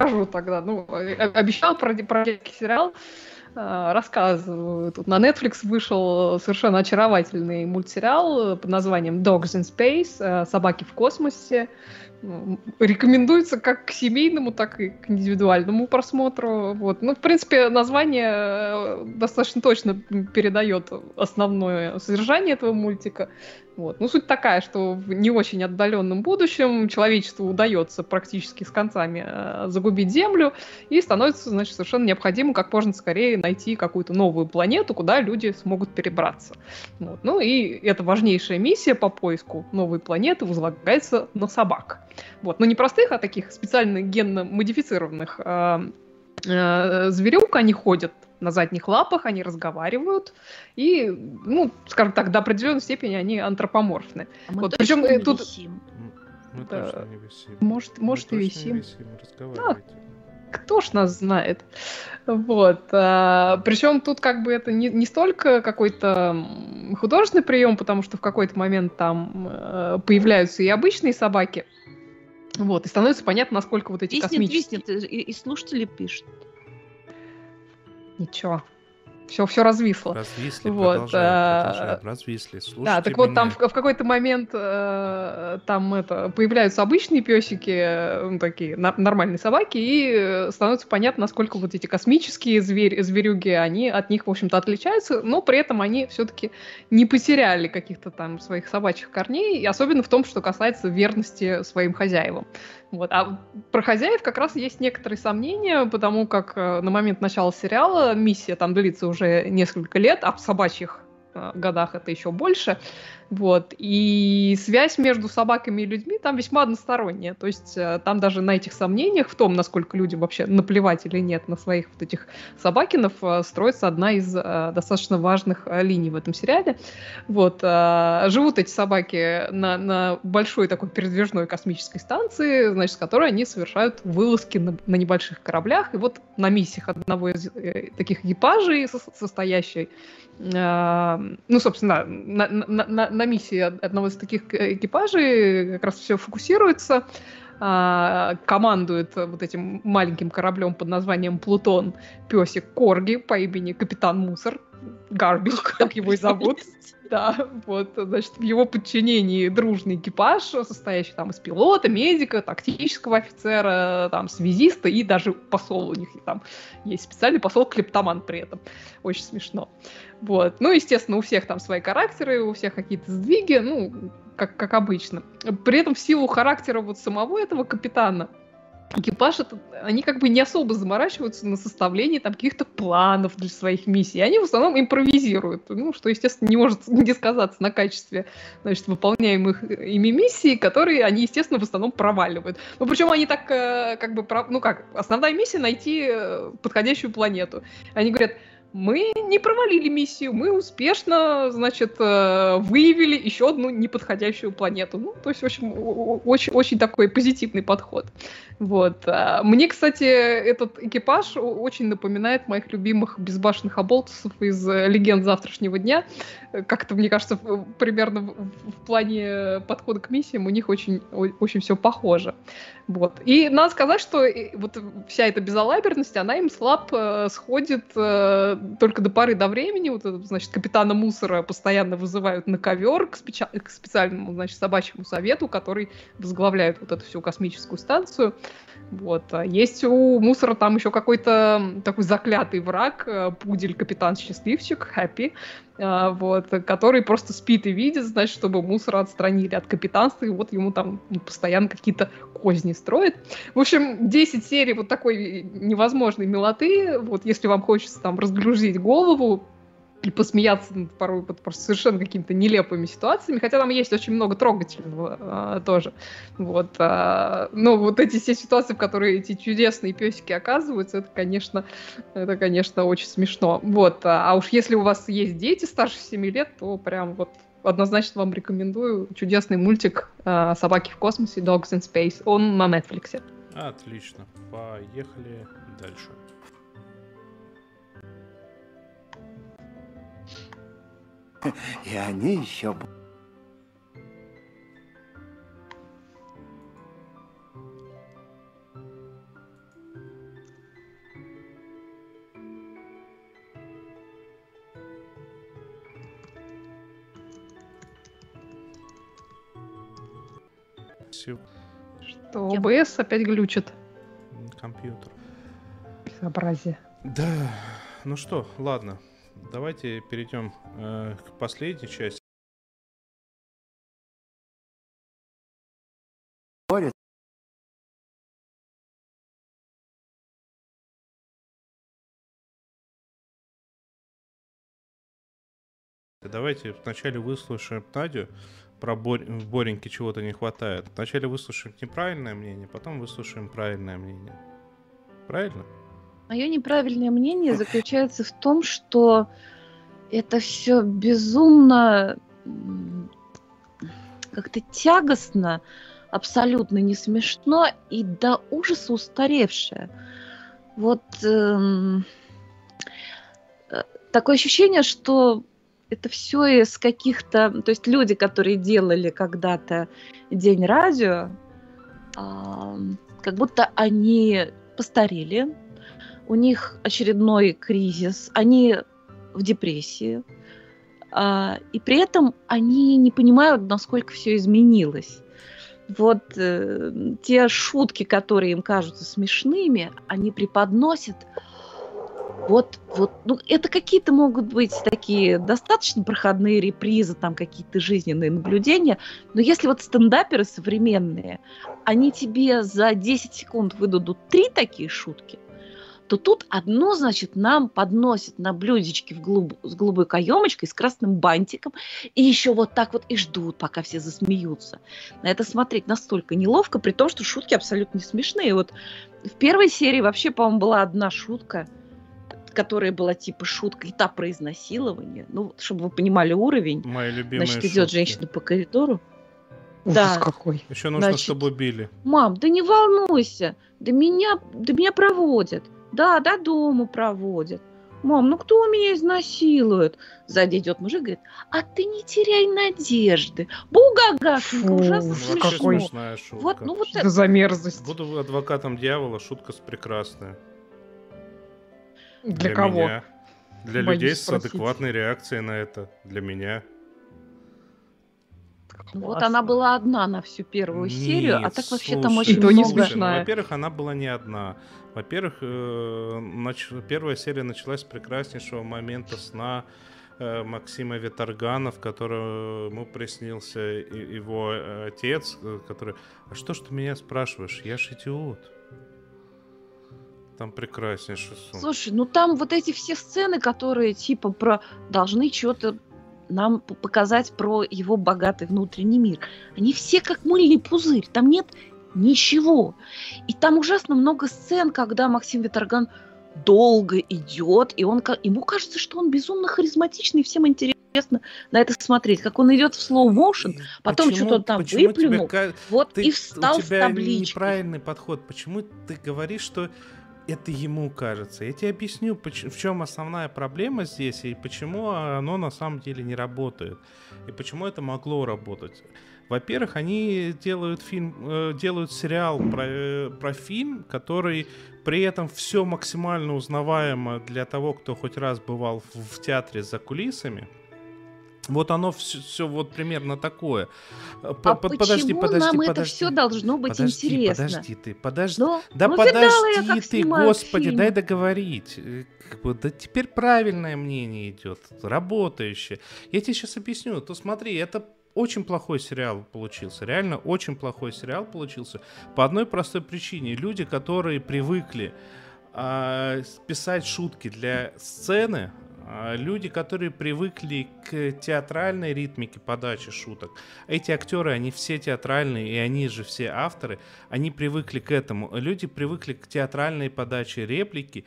расскажу тогда. Ну, обещал про, про детский сериал. Э, рассказываю. Тут на Netflix вышел совершенно очаровательный мультсериал под названием Dogs in Space, э, собаки в космосе. Рекомендуется как к семейному, так и к индивидуальному просмотру. Вот. Ну, в принципе, название э, достаточно точно передает основное содержание этого мультика. Вот. Ну, суть такая, что в не очень отдаленном будущем человечеству удается практически с концами э, загубить Землю, и становится, значит, совершенно необходимо как можно скорее найти какую-то новую планету, куда люди смогут перебраться. Вот. Ну, и эта важнейшая миссия по поиску новой планеты возлагается на собак. Вот. Но не простых, а таких специально генно модифицированных э, э, зверюк, они ходят на задних лапах, они разговаривают, и, ну, скажем так, до определенной степени они антропоморфны. А вот, причем э, не тут... висим? Мы Да. точно не висим. Может, Мы может и висим. висим, разговаривайте. Кто ж нас знает? Вот. а, причем тут как бы это не, не столько какой-то художественный прием, потому что в какой-то момент там э, появляются и обычные собаки. Вот, и становится понятно, насколько вот эти Виснет, космические... виснет, и, и слушатели пишут. Ничего. Все, все развисло. Развисли, Вот, продолжаем, а, продолжаем. Развисли, слушайте Да, так вот там меня. в, в какой-то момент э, там это появляются обычные песики, э, ну, такие на- нормальные собаки, и э, становится понятно, насколько вот эти космические зверь, зверюги, они от них, в общем-то, отличаются, но при этом они все-таки не потеряли каких-то там своих собачьих корней, и особенно в том, что касается верности своим хозяевам. Вот. А про хозяев как раз есть некоторые сомнения, потому как э, на момент начала сериала миссия там длится уже несколько лет, а в собачьих э, годах это еще больше. Вот. И связь между собаками и людьми там весьма односторонняя. То есть э, там даже на этих сомнениях, в том, насколько людям вообще наплевать или нет на своих вот этих собакинов, э, строится одна из э, достаточно важных линий в этом сериале. Вот. Живут эти собаки на, на большой такой передвижной космической станции, значит, с которой они совершают вылазки на, на небольших кораблях. И вот на миссиях одного из э, таких экипажей, со- состоящей э, ну, собственно, на, на- на- на миссии од- одного из таких экипажей как раз все фокусируется. а, командует вот этим маленьким кораблем под названием Плутон песик Корги по имени Капитан Мусор. Гарбич, как его и зовут. Да, вот, значит, в его подчинении дружный экипаж, состоящий там из пилота, медика, тактического офицера, там, связиста и даже посол у них там есть специальный посол клептоман при этом. Очень смешно. Вот. Ну, естественно, у всех там свои характеры, у всех какие-то сдвиги, ну, как, как обычно. При этом в силу характера вот самого этого капитана, экипаж, это, они как бы не особо заморачиваются на составлении там каких-то планов для своих миссий. Они в основном импровизируют, ну, что, естественно, не может не сказаться на качестве, значит, выполняемых ими миссий, которые они, естественно, в основном проваливают. Ну, причем они так, э, как бы, ну как, основная миссия найти э, подходящую планету. Они говорят, мы не провалили миссию, мы успешно, значит, э, выявили еще одну неподходящую планету. Ну, то есть, в общем, очень, очень такой позитивный подход. Вот. А Мне, кстати, этот экипаж очень напоминает моих любимых безбашенных оболтусов из э, «Легенд завтрашнего дня». Э, Как-то, мне кажется, примерно в, плане подхода к миссиям у них очень, очень все похоже. Вот. И надо сказать, что э, вот вся эта безалаберность, она им слаб э, сходит э, только до поры до времени. Вот, значит, капитана Мусора постоянно вызывают на ковер к, спеча- к специальному, значит, собачьему совету, который возглавляет вот эту всю космическую станцию. Вот. А Есть у Мусора там еще какой-то такой заклятый враг, э, пудель капитан Счастливчик, Хэппи, а, вот, который просто спит и видит, значит, чтобы Мусора отстранили от капитанства, и вот ему там постоянно какие-то козни строит. В общем, 10 серий вот такой невозможной милоты, вот если вам хочется там разгрузить голову, и посмеяться над порой вот просто совершенно какими-то нелепыми ситуациями, хотя там есть очень много трогательного а, тоже. Вот, а, но вот эти все ситуации, в которые эти чудесные песики оказываются, это, конечно, это, конечно, очень смешно. Вот, а, а уж если у вас есть дети старше 7 лет, то прям вот однозначно вам рекомендую чудесный мультик а, «Собаки в космосе» Dogs in Space. Он на Netflix. Отлично. Поехали дальше. И они еще... б- Всё, Что ОБС опять глючит. Компьютер. Безобразие. Да, ну что, ладно. Давайте перейдем э, к последней части. Давайте вначале выслушаем Надю. Про Бор... в Бореньке чего-то не хватает. Вначале выслушаем неправильное мнение, потом выслушаем правильное мнение. Правильно? Мое неправильное мнение заключается в том, что это все безумно как-то тягостно, абсолютно не смешно и до ужаса устаревшее. Вот эм, э, такое ощущение, что это все из каких-то, то есть люди, которые делали когда-то день радио, как будто они постарели, у них очередной кризис, они в депрессии, а, и при этом они не понимают, насколько все изменилось. Вот э, те шутки, которые им кажутся смешными, они преподносят вот, вот, ну, это какие-то могут быть такие достаточно проходные репризы, там какие-то жизненные наблюдения, но если вот стендаперы современные, они тебе за 10 секунд выдадут три такие шутки, то тут одно, значит, нам подносят на блюдечке в голуб... с голубой каемочкой, с красным бантиком, и еще вот так вот и ждут, пока все засмеются. На это смотреть настолько неловко, при том, что шутки абсолютно не смешные. Вот в первой серии вообще, по-моему, была одна шутка, которая была типа шутка, и та про изнасилование. Ну, чтобы вы понимали уровень. Мои любимые Значит, идет шутки. женщина по коридору. Ужас Да. какой. Еще нужно, Значит, чтобы убили. Мам, да не волнуйся, да меня, да меня проводят. Да, до дома проводят. Мам, ну кто меня изнасилует? Сзади идет мужик, говорит, а ты не теряй надежды. Бугагашенька, Фу, ужасно Вообще Вообще смешно. какой. смешная шутка. Вот, ну вот Что за мерзость? Буду адвокатом дьявола, шутка с прекрасная. Для, кого? меня. Для Боюсь людей с спросить. адекватной реакцией на это. Для меня. Ну Вот Классно. она была одна на всю первую серию, а Нет, так вообще там очень не много. слушай, ну, смешная. во-первых, она была не одна. Во-первых, э, нач- первая серия началась с прекраснейшего момента сна э, Максима Виторгана, в котором ему приснился и- его отец, э, который... А что ж ты меня спрашиваешь? Я ж идиот. Там прекраснейший сон. Слушай, ну там вот эти все сцены, которые типа про должны что-то нам показать про его богатый внутренний мир, они все как мыльный пузырь, там нет ничего. И там ужасно много сцен, когда Максим Виторган долго идет, и он, ему кажется, что он безумно харизматичный, и всем интересно на это смотреть, как он идет в motion, потом Почему- что-то там тебе выплюнул, ка- вот ты- и встал у с тебя табличкой. неправильный подход. Почему ты говоришь, что это ему кажется? Я тебе объясню, в чем основная проблема здесь и почему оно на самом деле не работает. И почему это могло работать. Во-первых, они делают фильм, э, делают сериал про, э, про фильм, который при этом все максимально узнаваемо для того, кто хоть раз бывал в театре за кулисами. Вот оно все, вот примерно такое. Э, П- А под- почему нам это все должно быть подожди, интересно? Подожди ты, подожди. Ну, Да ну, подожди ты, господи, фильмы. дай договорить. Э, Как бы, да теперь правильное мнение идет, работающее. Я тебе сейчас объясню. То смотри, это очень плохой сериал получился. Реально очень плохой сериал получился. По одной простой причине. Люди, которые привыкли а, писать шутки для сцены, люди, которые привыкли к театральной ритмике подачи шуток. Эти актеры, они все театральные, и они же все авторы, они привыкли к этому. Люди привыкли к театральной подаче реплики,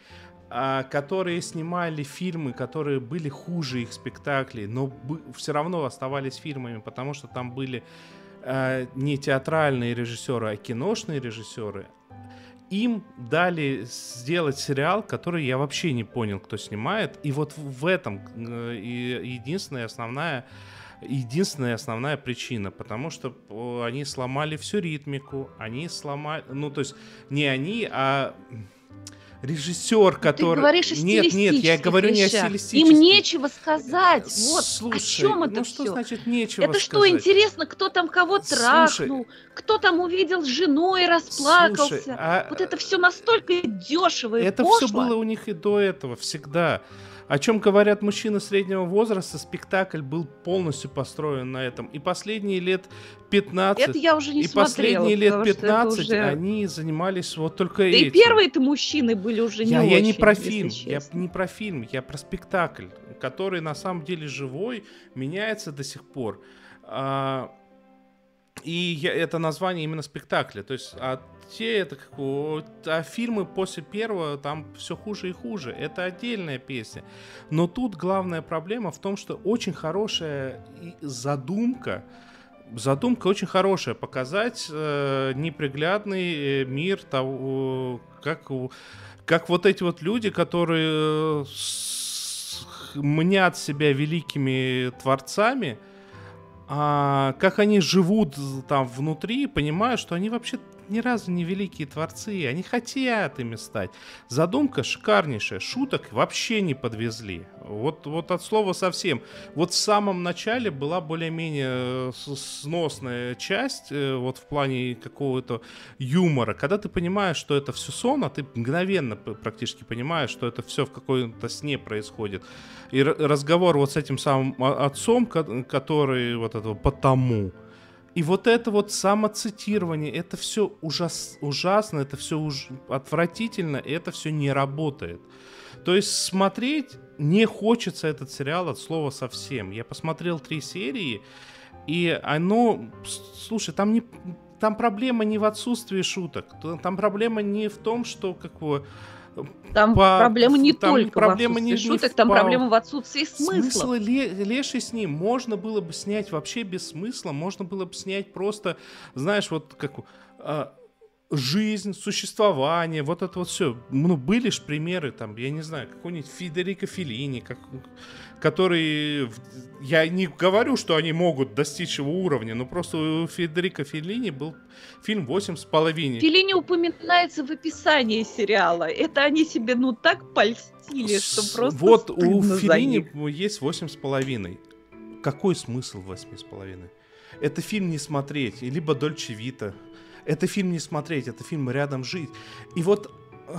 а, которые снимали фильмы, которые были хуже их спектаклей, но все равно оставались фильмами, потому что там были а, не театральные режиссеры, а киношные режиссеры. Им дали сделать сериал, который я вообще не понял, кто снимает. И вот в этом э, единственная основная единственная основная причина, потому что э, они сломали всю ритмику, они сломали, ну то есть не они, а режиссер, который... Ты говоришь о Нет, нет, я говорю не о стилистических. Им нечего сказать. Вот Слушай, о чем это ну все? что значит нечего Это что, сказать? интересно, кто там кого Слушай, трахнул, кто там увидел жену и расплакался. Слушай, а Вот это все настолько дешево и это пошло. все было у них и до этого, всегда. О чем говорят мужчины среднего возраста, спектакль был полностью построен на этом. И последние лет 15, Это я уже не и смотрела. последние лет потому что это 15 уже- они занимались вот только Да этим. и первые-то мужчины были уже не я, я не очень, про фильм, я не про фильм, я про спектакль, который на самом деле живой, меняется до сих пор. А, и я- это название именно спектакля. То есть, а те это как вот, а фильмы после первого там все хуже и хуже. Это отдельная песня. Но тут главная проблема в том, что очень хорошая задумка. Задумка очень хорошая показать э, неприглядный э, мир того, как у- как вот эти вот люди, которые э, мнят себя великими творцами, а как они живут там внутри, понимая, что они вообще ни разу не великие творцы, они хотят ими стать. Задумка шикарнейшая, шуток вообще не подвезли. Вот, вот от слова совсем. Вот в самом начале была более-менее э, сносная часть, э, вот в плане какого-то юмора, когда ты понимаешь, что это все сон, а ты мгновенно практически понимаешь, что это все в какой-то сне происходит. И разговор вот с этим самым отцом, ко- который вот этого потому. И вот это вот самоцитирование, это все ужас, ужасно, это все уж отвратительно, это все не работает. То есть смотреть не хочется этот сериал от слова совсем. Я посмотрел три серии, и оно, слушай, там не, там проблема не в отсутствии шуток, там проблема не в том, что как бы Там по- проблема не там только проблема в не- не шуток, в там пау- проблема в отсутствии смысла. Смысла ле- леший с ним. Можно было бы снять вообще без смысла. Можно было бы снять просто, знаешь, вот как а, жизнь, существование, вот это вот все. Ну, были ж примеры, там, я не знаю, какой-нибудь Федерико Феллини, как, который... в- Я не говорю, что они могут достичь его уровня, но просто у Федерико Феллини был фильм «Восемь с половиной». Филини упоминается в описании сериала. Это они себе ну так польстили, что просто Вот у. Филини есть восемь с половиной. Какой смысл восьми с половиной? Это фильм не смотреть, либо Дольче Вита. Это фильм не смотреть, это фильм рядом жить. И вот э,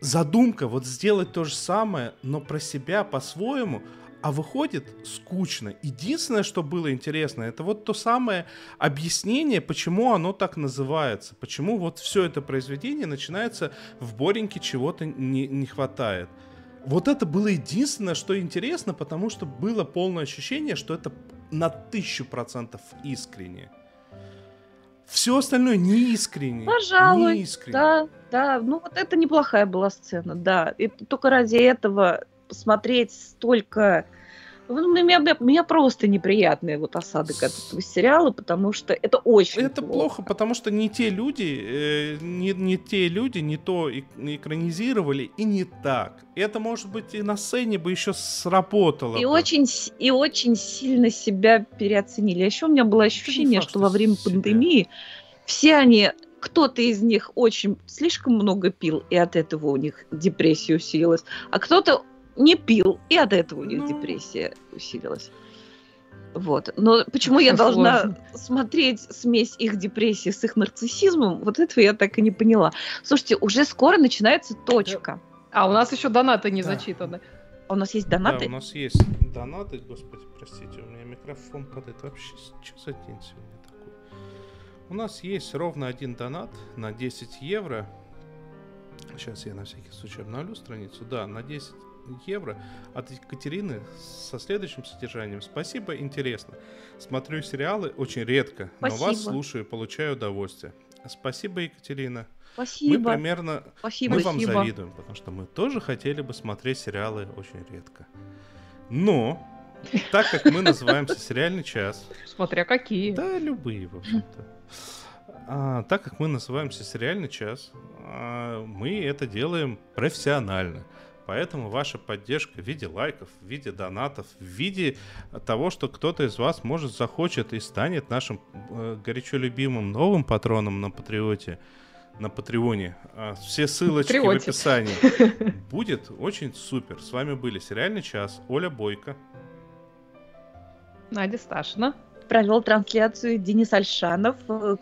задумка вот сделать то же самое, но про себя по-своему, а выходит скучно. Единственное, что было интересно, это вот то самое объяснение, почему оно так называется, почему вот все это произведение начинается в Бореньке чего-то не, не хватает. Вот это было единственное, что интересно, потому что было полное ощущение, что это на тысячу процентов искренне. Все остальное не искренне. Пожалуй, Не искренне. Да, да, ну вот это неплохая была сцена, да. И только ради этого посмотреть столько... Ну, меня, меня просто неприятный вот осадок от этого сериала, потому что это очень Это плохо, потому что не те люди, э, не, не те люди, не то эк- экранизировали и не так. Это, может быть, и на сцене бы еще сработало. И бы. очень, и очень сильно себя переоценили. А еще у меня было ощущение, факт, что во что время себя. пандемии все они, кто-то из них очень слишком много пил, и от этого у них депрессия усилилась, а кто-то не пил, и от этого у них Ну. депрессия усилилась. Вот. Но почему я должна смотреть смесь их депрессии с их нарциссизмом, вот этого я так и не поняла. Слушайте, уже скоро начинается точка. А у нас еще донаты не Да. зачитаны. А у нас есть Да, донаты? у нас есть донаты, господи, простите, у меня микрофон падает. Вообще, что за день сегодня такой? У нас есть ровно один донат на 10 евро. Сейчас я на всякий случай обновлю страницу. Да, на 10 евро от Екатерины со следующим содержанием. Спасибо, интересно. Смотрю сериалы очень редко, но вас Спасибо. слушаю и получаю удовольствие. Спасибо, Екатерина. Спасибо. Мы примерно Спасибо. мы вам Спасибо. завидуем, потому что мы тоже хотели бы смотреть сериалы очень редко. Но, так как мы называемся «Сериальный час», Смотря какие. да, любые, в общем-то, а, так как мы называемся «Сериальный час», а, мы это делаем профессионально. Поэтому ваша поддержка в виде лайков, в виде донатов, в виде того, что кто-то из вас может захочет и станет нашим э, горячо любимым новым патроном на Патриоте, на Патреоне. А, все ссылочки Патриотик. в описании. Будет очень супер. С вами были Сериальный час, Оля Бойко. Надя Сташина. Провел трансляцию Денис Альшанов. Э,